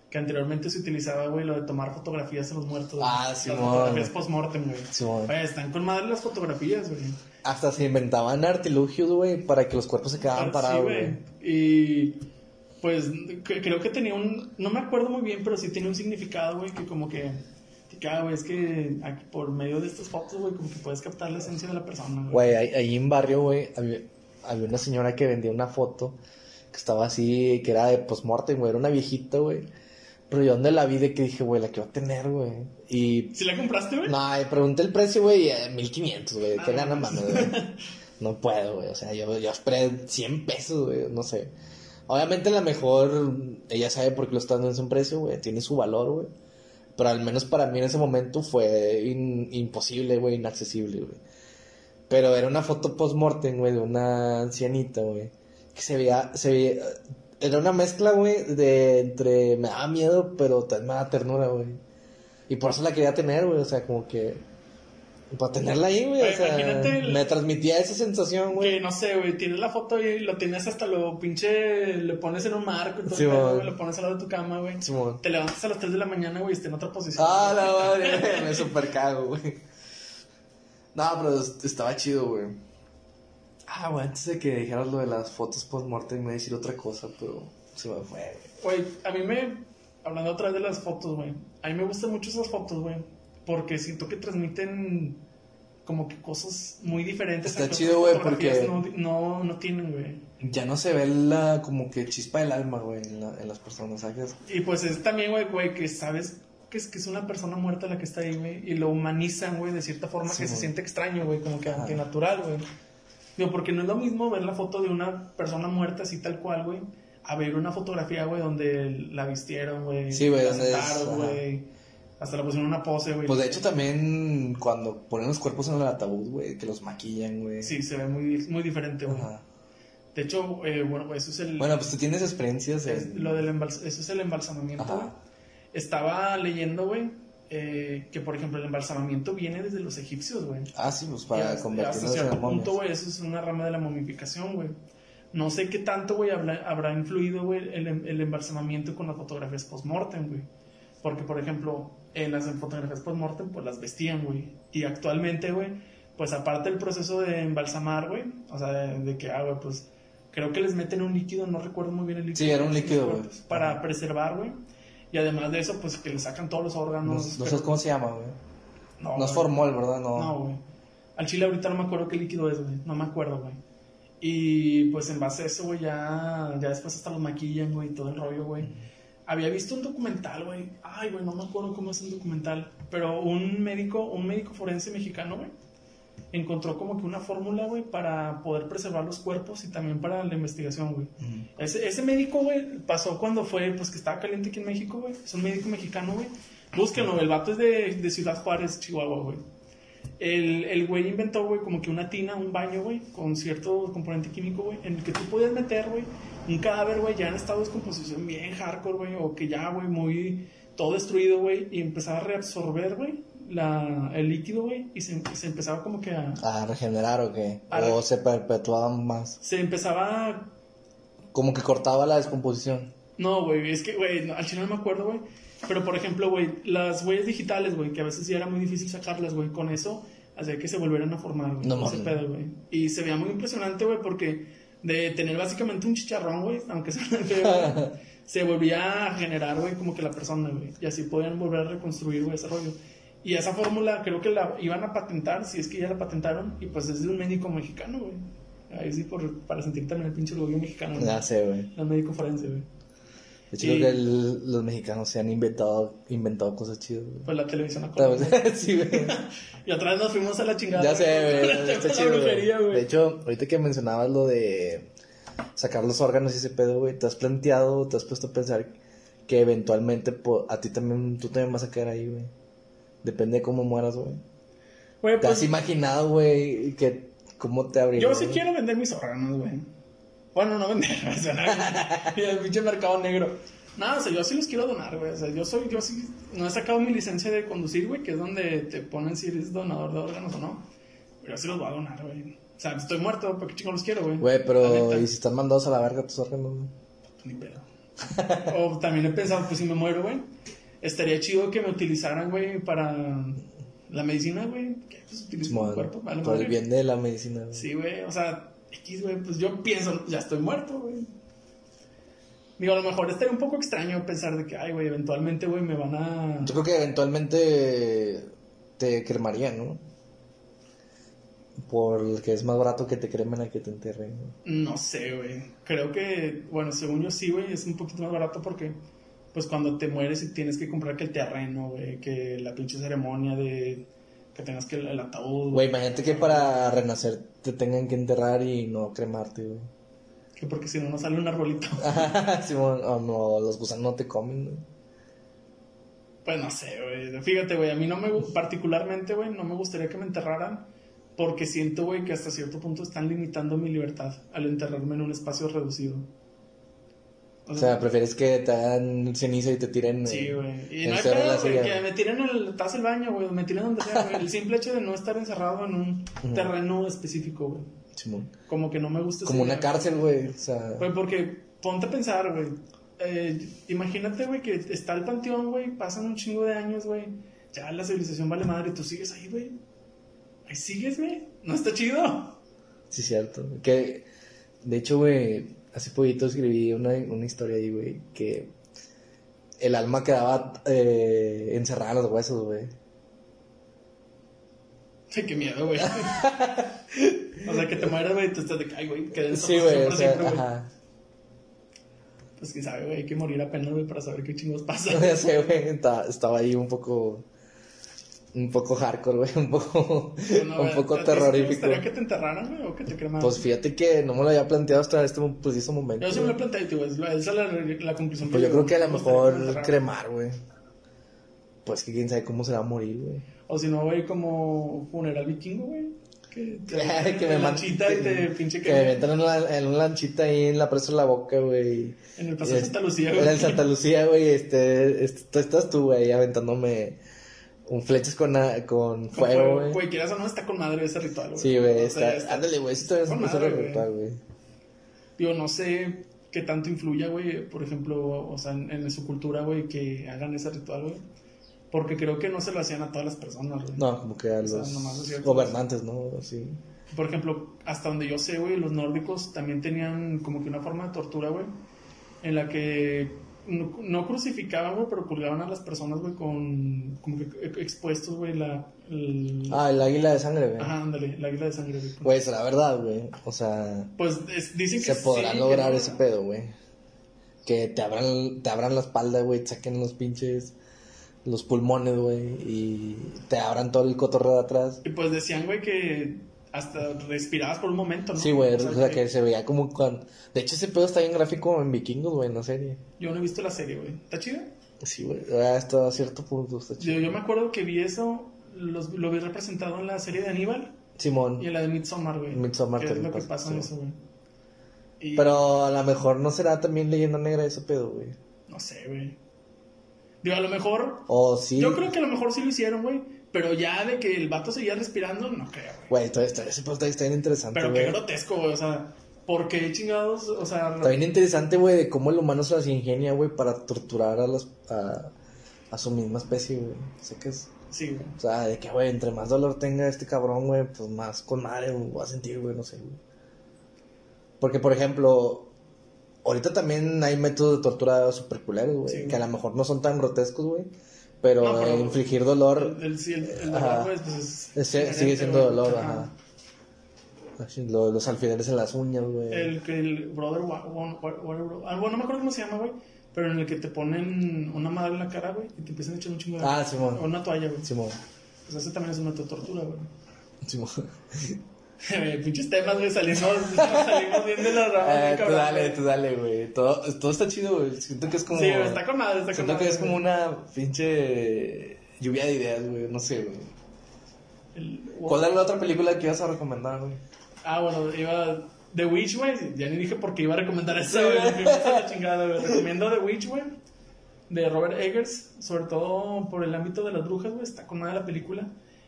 Que anteriormente se utilizaba, güey, lo de tomar fotografías a los muertos. Ah, Las Simón. fotografías post-mortem, güey. Simón. Oye, están con madre las fotografías, güey. Hasta se inventaban artilugios, güey, para que los cuerpos se quedaran Ah, parados, sí, güey. Y pues creo que tenía un, no me acuerdo muy bien, pero sí tenía un significado, güey, que como que, que, ah, güey, es que aquí, por medio de estas fotos, güey, como que puedes captar la esencia de la persona, güey. Güey, ahí, ahí en barrio, güey, había, había una señora que vendía una foto que estaba así, que era de postmortem, güey, era una viejita, güey. Pero yo donde la vi de que dije, güey, la quiero tener, güey. Y ¿Sí la compraste, güey? No, y pregunté el precio, güey, eh, 1500, güey. ¿Qué Ah, gana no, mano, güey? No puedo, güey. O sea, yo, yo esperé 100 pesos, güey. No sé. Obviamente, la mejor, ella sabe por qué lo está dando en ese precio, güey. Tiene su valor, güey. Pero al menos para mí en ese momento fue in- imposible, güey, inaccesible, güey. Pero era una foto post-mortem, güey, de una ancianita, güey. Que se veía, se veía, era una mezcla, güey, de entre, me daba miedo, pero también me daba ternura, güey. Y por eso la quería tener, güey, o sea, como que, para tenerla ahí, güey, o sea, imagínate el- me transmitía esa sensación, Que güey. no sé, güey, tienes la foto y lo tienes hasta lo pinche, le pones en un marco todo Sí, güey. lo pones al lado de tu cama, güey. Simón. Te levantas a las 3 de la mañana, güey, y está en otra posición. Ah, la madre, me super cago, güey. No, pero es- estaba chido, güey. Ah, güey, antes de que dijeras lo de las fotos post-mortem, me iba a decir otra cosa, pero se me fue, güey. A mí me. Hablando otra vez de las fotos, güey. A mí me gustan mucho esas fotos, güey. Porque siento que transmiten como que cosas muy diferentes. Está chido, güey, porque- No, no, no tienen, güey. Ya no se ve la como que chispa del alma, güey, en, la- en las personas, ¿sabes? Y pues es también, güey, güey, que sabes que es, que es una persona muerta la que está ahí, güey. Y lo humanizan, güey, de cierta forma Sí, que se siente extraño, güey. Como que Ajá. antinatural, güey. Digo, porque no es lo mismo ver la foto de una persona muerta así tal cual, güey. A ver una fotografía, güey, donde la vistieron, güey. Sí, güey, la donde güey. Hasta le pusieron una pose, güey. Pues de hecho también cuando ponen los cuerpos en el ataúd, güey, que los maquillan, güey. Sí, se ve muy, muy diferente, güey. De hecho, eh, bueno, eso es el... Bueno, pues tú tienes experiencias es en... lo del embals- eso es el embalsamamiento, güey. Estaba leyendo, güey, eh, que por ejemplo el embalsamamiento viene desde los egipcios, güey. Ah, sí, pues Y para hasta- hasta convertirlos cierto en momias. punto, güey, eso es una rama de la momificación, güey. No sé qué tanto, güey, habrá, influido, güey, el, em- el embalsamamiento con las fotografías post-mortem, güey. Porque, por ejemplo, en las fotografías post-mortem, pues las vestían, güey. Y actualmente, güey, pues aparte del proceso de embalsamar, güey, o sea, de, de que, ah, güey, pues creo que les meten un líquido, no recuerdo muy bien el líquido. Sí, era un líquido, güey. Para preservar, güey. Y además de eso, pues que le sacan todos los No, órganos. no pero- sabes cómo se llama, güey. no, No es formol, ¿verdad? No. No, güey. Al chile ahorita no me acuerdo qué líquido es, güey. No me acuerdo, güey. Y pues en base a eso, güey, ya, ya después hasta los maquillan, güey, y todo el rollo, güey. Había visto un documental, güey. Ay, güey, no me acuerdo cómo es el documental. Pero un médico, un médico forense mexicano, güey, encontró como que una fórmula, güey, para poder preservar los cuerpos y también para la investigación, güey. Ese, ese médico, güey, pasó cuando fue, pues que estaba caliente aquí en México, güey. Es un médico mexicano, güey. Búsquenlo, el vato es de, de Ciudad Juárez, Chihuahua, güey. El, el güey inventó, güey, como que una tina, un baño, güey, con cierto componente químico, güey, en el que tú podías meter, güey, un cadáver, güey, ya en estado de descomposición bien hardcore, güey, o que ya, güey, muy todo destruido, güey, y empezaba a reabsorber, güey, la, el líquido, güey, y se, se empezaba como que a... ¿A regenerar o qué? A ¿O se perpetuaban más? Se empezaba a Como que cortaba la descomposición. No, güey, es que, güey, no, al chile no me acuerdo, güey. Pero, por ejemplo, güey, las huellas digitales, güey, que a veces ya era muy difícil sacarlas, güey, con eso hacía que se volvieran a formar, güey. No ese pedo, güey. Y se veía muy impresionante, güey, porque de tener básicamente un chicharrón, güey, aunque sea feo, se volvía a generar, güey, como que la persona, güey, y así podían volver a reconstruir, güey, ese rollo. Y esa fórmula creo que la iban a patentar, si es que ya la patentaron, y pues es de un médico mexicano, güey. Ahí sí, por, para sentir también el pinche orgullo mexicano. Ya sé, güey. El médico forense, güey. De hecho, Y- creo que el- los mexicanos se han inventado, inventado cosas chidas, güey. Pues la televisión a sí, güey. Y otra vez nos fuimos a la chingada. Ya sé, güey. Está chido, brujería, güey. De hecho, ahorita que mencionabas lo de sacar los órganos y ese pedo, güey, ¿te has planteado, te has puesto a pensar que eventualmente po- a ti también, tú también vas a caer ahí, güey? Depende de cómo mueras, güey. Güey, ¿Te pues, has imaginado, güey, que cómo te abriría? Yo sí güey? quiero vender mis órganos, güey. Bueno, no vender, o sea, y el pinche mercado negro. No, o sea, yo sí los quiero donar, güey. O sea, yo soy, yo sí, no he sacado mi licencia de conducir, güey, que es donde te ponen si eres donador de órganos o no. Pero yo sí los voy a donar, güey. O sea, estoy muerto, ¿para qué chingo los quiero, güey? Güey, pero ¿y si están mandados a la verga tus órganos, güey? Ni pedo. o también he pensado, pues si me muero, güey, estaría chido que me utilizaran, güey, para la medicina, güey. Que pues utilizo mi cuerpo, vale por el bien de la medicina, güey. Sí, güey, o sea, X, güey, pues yo pienso, ya estoy muerto, güey. Digo, a lo mejor estaría un poco extraño pensar de que, ay, güey, eventualmente, güey, me van a... Yo creo que eventualmente te cremarían, ¿no? Porque es más barato que te cremen a que te enterren. ¿no? No sé, güey. Creo que, bueno, según yo sí, güey, es un poquito más barato porque, pues cuando te mueres y tienes que comprar que el terreno, güey, que la pinche ceremonia de que tengas que el, el ataúd. Güey, imagínate que para renacer te tengan que enterrar y no cremarte, güey. Que porque si no, no sale un arbolito. Simón, o no, los gusanos no te comen, güey. Pues no sé, güey. Fíjate, güey, a mí no me, particularmente, güey, no me gustaría que me enterraran porque siento, güey, que hasta cierto punto están limitando mi libertad al enterrarme en un espacio reducido. O sea, prefieres que te hagan ceniza y te tiren Sí, güey. Y el no hay pedo, güey, que me tiren en el del baño, güey, me tiren donde sea, güey. El simple hecho de no estar encerrado en un terreno específico, güey. Simón. Como que no me gusta Como una cárcel, güey. O sea, Güey, porque ponte a pensar, güey. Eh, imagínate, güey, que está el panteón, güey, pasan un chingo de años, güey. Ya la civilización vale madre y tú sigues ahí, güey. Ahí sigues, güey. No está chido. sí, cierto. Que, de hecho, güey, hace poquito escribí una, una historia ahí, güey, que el alma quedaba eh, encerrada en los huesos, güey. Ay, qué miedo, güey. o sea, que te mueras, güey, y tú estás de ay, güey, quedé en Sí, güey, o sea, siempre, ajá. Pues quién sabe, güey, hay que morir apenas, güey, para saber qué chingos pasa. Ya sé, güey, estaba ahí un poco, un poco hardcore, güey, un poco, un güey, poco ¿a ti sí ¿Te terrorífico. gustaría que te enterraran, güey, o que te cremaran? Pues fíjate que no me lo había planteado hasta este preciso momento. yo sí me lo he güey. planteado, tío, güey. Esa es la, la conclusión Pues yo creo que a lo mejor cremar, güey. Pues que quién sabe cómo se va a morir, güey. O si no, güey, como funeral vikingo, güey. Que te que me lanchita y te pinche que me metan en, la- en una lanchita ahí en la presa de la boca, güey. En el paso de Y es- Santa Lucía, En el güey. Santa Lucía, güey, este, este, estás tú, güey, aventándome un flechas con, con Con fuego, güey. Güey, quieras o no, está con madre ese ritual, güey. Sí, güey, sea, está, ándale, güey, esto es con un ritual, güey. Digo, no sé qué tanto influya, güey, por ejemplo, o sea, en, en su cultura, güey, que hagan ese ritual, güey. Porque creo que no se lo hacían a todas las personas, güey. No, como que a O sea, los así- gobernantes, ¿no? Sí. Por ejemplo, hasta donde yo sé, güey, los nórdicos también tenían como que una forma de tortura, güey, en la que no, no crucificaban, güey, pero colgaban a las personas, güey, con como que expuestos, güey, la... el- Ah, el águila de sangre, güey. Ajá, ándale, la águila de sangre, güey. Güey, será verdad, güey. O sea, Pues es- dicen que se podrá sí, lograr ese pedo, güey. Que te abran, te abran la espalda, güey, te saquen los pinches, los pulmones, güey, y te abran todo el cotorreo de atrás. Y pues decían, güey, que hasta respirabas por un momento, ¿no? Sí, güey, O sea, o sea, que se veía como cuando... De hecho, ese pedo está bien gráfico en Vikingos, güey, en la serie. Yo no he visto la serie, güey. ¿Está chida? Sí, güey, hasta cierto punto está. Yo, yo me acuerdo que vi eso, los- lo vi representado en la serie de Aníbal Simón. y en la de Midsommar, güey. Midsommar Que es lo que pasa, en eso, güey. Y- Pero a lo mejor no será también leyenda negra ese pedo, güey. No sé, güey. Digo, a lo mejor. O sí. Yo creo que a lo mejor sí lo hicieron, güey. Pero ya de que el vato seguía respirando, no creo, güey. Güey, todavía está, ese pedo está, bien interesante, Pero qué grotesco, güey. O sea, ¿por qué chingados? O sea, Está bien interesante, güey, de cómo el humano se las ingenia, güey, para torturar a las a, a su misma especie, güey. Sé que es, sí, güey. o sea, de que, güey, entre más dolor tenga este cabrón, güey, pues más con madre güey, voy a sentir, güey, no sé, güey. Porque, por ejemplo, ahorita también hay métodos de tortura super culeros, güey. Sí, güey. que a lo mejor no son tan grotescos, güey. Pero, No, pero- infligir dolor El, el, el, Ajá. dolor, pues, pues, es sigue siendo güey. dolor, Ajá. ajá. Así, lo- los alfileres en las uñas, güey. El que el brother, wa- wa- wa- algo, no me acuerdo cómo se llama, güey. Pero en el que te ponen una madre en la cara, güey, y te empiezan a echar un chingo de. Ah, Simón. O una toalla, güey. Simón. Pues ese también es un método de tortura, güey. Simón. Pinches temas, güey, salimos, salimos bien de la rama. Eh, bien tú cabrón, dale, güey. tú dale, güey. Todo, todo está chido, güey. Siento que es como. Sí, güey, está con madre, está con Siento madre. que es como güey. una pinche lluvia de ideas, güey. No sé, güey. El- ¿Cuál es la otra película que ibas a recomendar, güey? Ah, bueno, iba. The Witch, güey. Ya ni dije por qué iba a recomendar esa, güey. la chingada. Recomiendo The Witch, güey. De Robert Eggers. Sobre todo por el ámbito de las brujas, güey. Está con nada la película.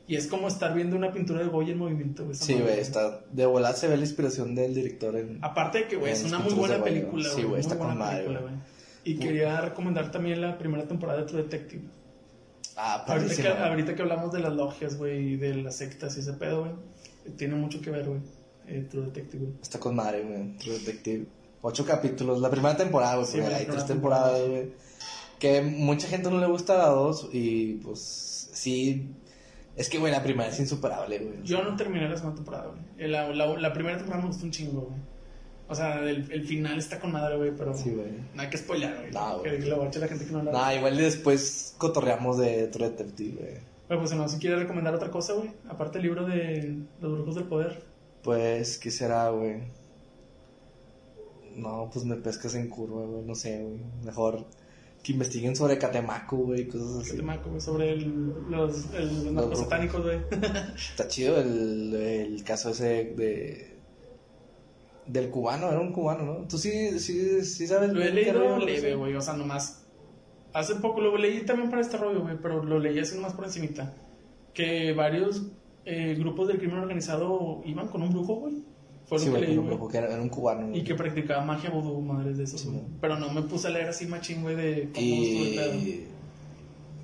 Y es como estar viendo una pintura de Goya en movimiento, güey. Sí, güey, está. De volar se ve la inspiración del director en. Aparte de que, güey, es una muy buena película, sí, güey. güey, muy está con madre, película, güey. güey. Y quería recomendar también la primera temporada de True Detective. Ah, Ahorita que, ahorita que hablamos de las logias, güey, y de las sectas y ese pedo, güey. Tiene mucho que ver, güey. eh, True Detective, güey. Está con madre, güey. True Detective. Ocho capítulos. La primera temporada, güey. Sí, güey, hay tres temporadas, güey. Que mucha gente no le gusta la dos. Y pues sí. Es que, güey, la primera es insuperable, güey. Yo no terminé la segunda temporada, güey. La, la, la primera temporada me gustó un chingo, güey. O sea, el, el final está con madre, güey, pero Sí, güey. no hay que spoiler, güey. No, que güey. lo guache la gente que no la Nah, igual y después cotorreamos de True Detective, güey. Bueno, pues no, si quieres recomendar otra cosa, güey. Aparte del libro de Los Brujos del Poder. Pues, ¿qué será, güey? No, pues me pescas en curva, güey. No sé, güey. Mejor que investiguen sobre Catemaco, güey. Cosas así. te marco, güey, sobre el, los, el, los narcos satánicos, güey. Está chido el, el caso ese de. Del cubano, era un cubano, ¿no? Tú sí, sí, sí sabes. Lo he leído leve, güey. O sea, nomás. Hace poco lo leí también para este rollo, güey. Pero lo leí así nomás por encimita. Que varios eh, grupos del crimen organizado iban con un brujo, güey. Fue lo Sí, que güey, leí, como- güey. como que era, un cubano. güey. Y que practicaba magia vudú, madres de eso. Sí, güey. Pero no me puse a leer así machín, güey, de cómo estuvo el pedo. Y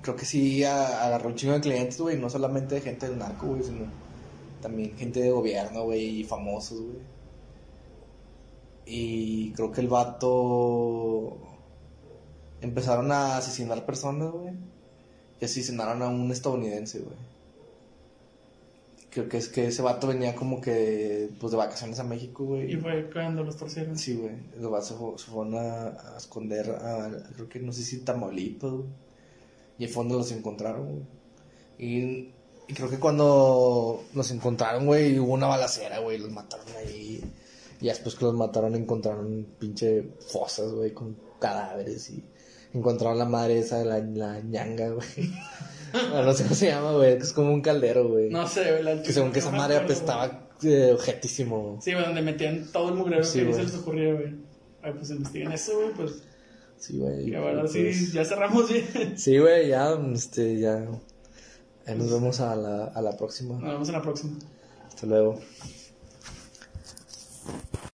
creo que sí agarró un chingo de clientes, güey, no solamente de gente del narco, güey, sino también gente de gobierno, güey, y famosos, güey. Y creo que el vato empezaron a asesinar personas, güey. Y asesinaron a un estadounidense, güey. Creo que es que ese vato venía como que pues de vacaciones a México, güey. Y fue cuando los torcieron. Sí, güey. Los vatos se, fu- se fueron a, a esconder a, creo que no sé si Tamaulipas, güey. Y fue donde los encontraron, güey. Y, y creo que cuando los encontraron, güey, hubo una balacera, güey, los mataron ahí. Y después que los mataron encontraron pinche fosas, güey, con cadáveres y encontraron la madre esa de la, la ñanga, güey. Ah, no sé cómo se llama, güey, es como un caldero, güey. No sé, güey. la que según que esa madre apestaba eh, objetísimo. güey. Sí, güey, donde metían todo el mugrero Sí, que güey. se les ocurría, güey. Ay, pues investiguen eso, güey, pues. Sí, güey. Que ahora pues, sí, ya cerramos bien. Sí, güey, ya, este, ya. Ahí nos vemos a la, a la próxima. Nos vemos en la próxima. Hasta luego.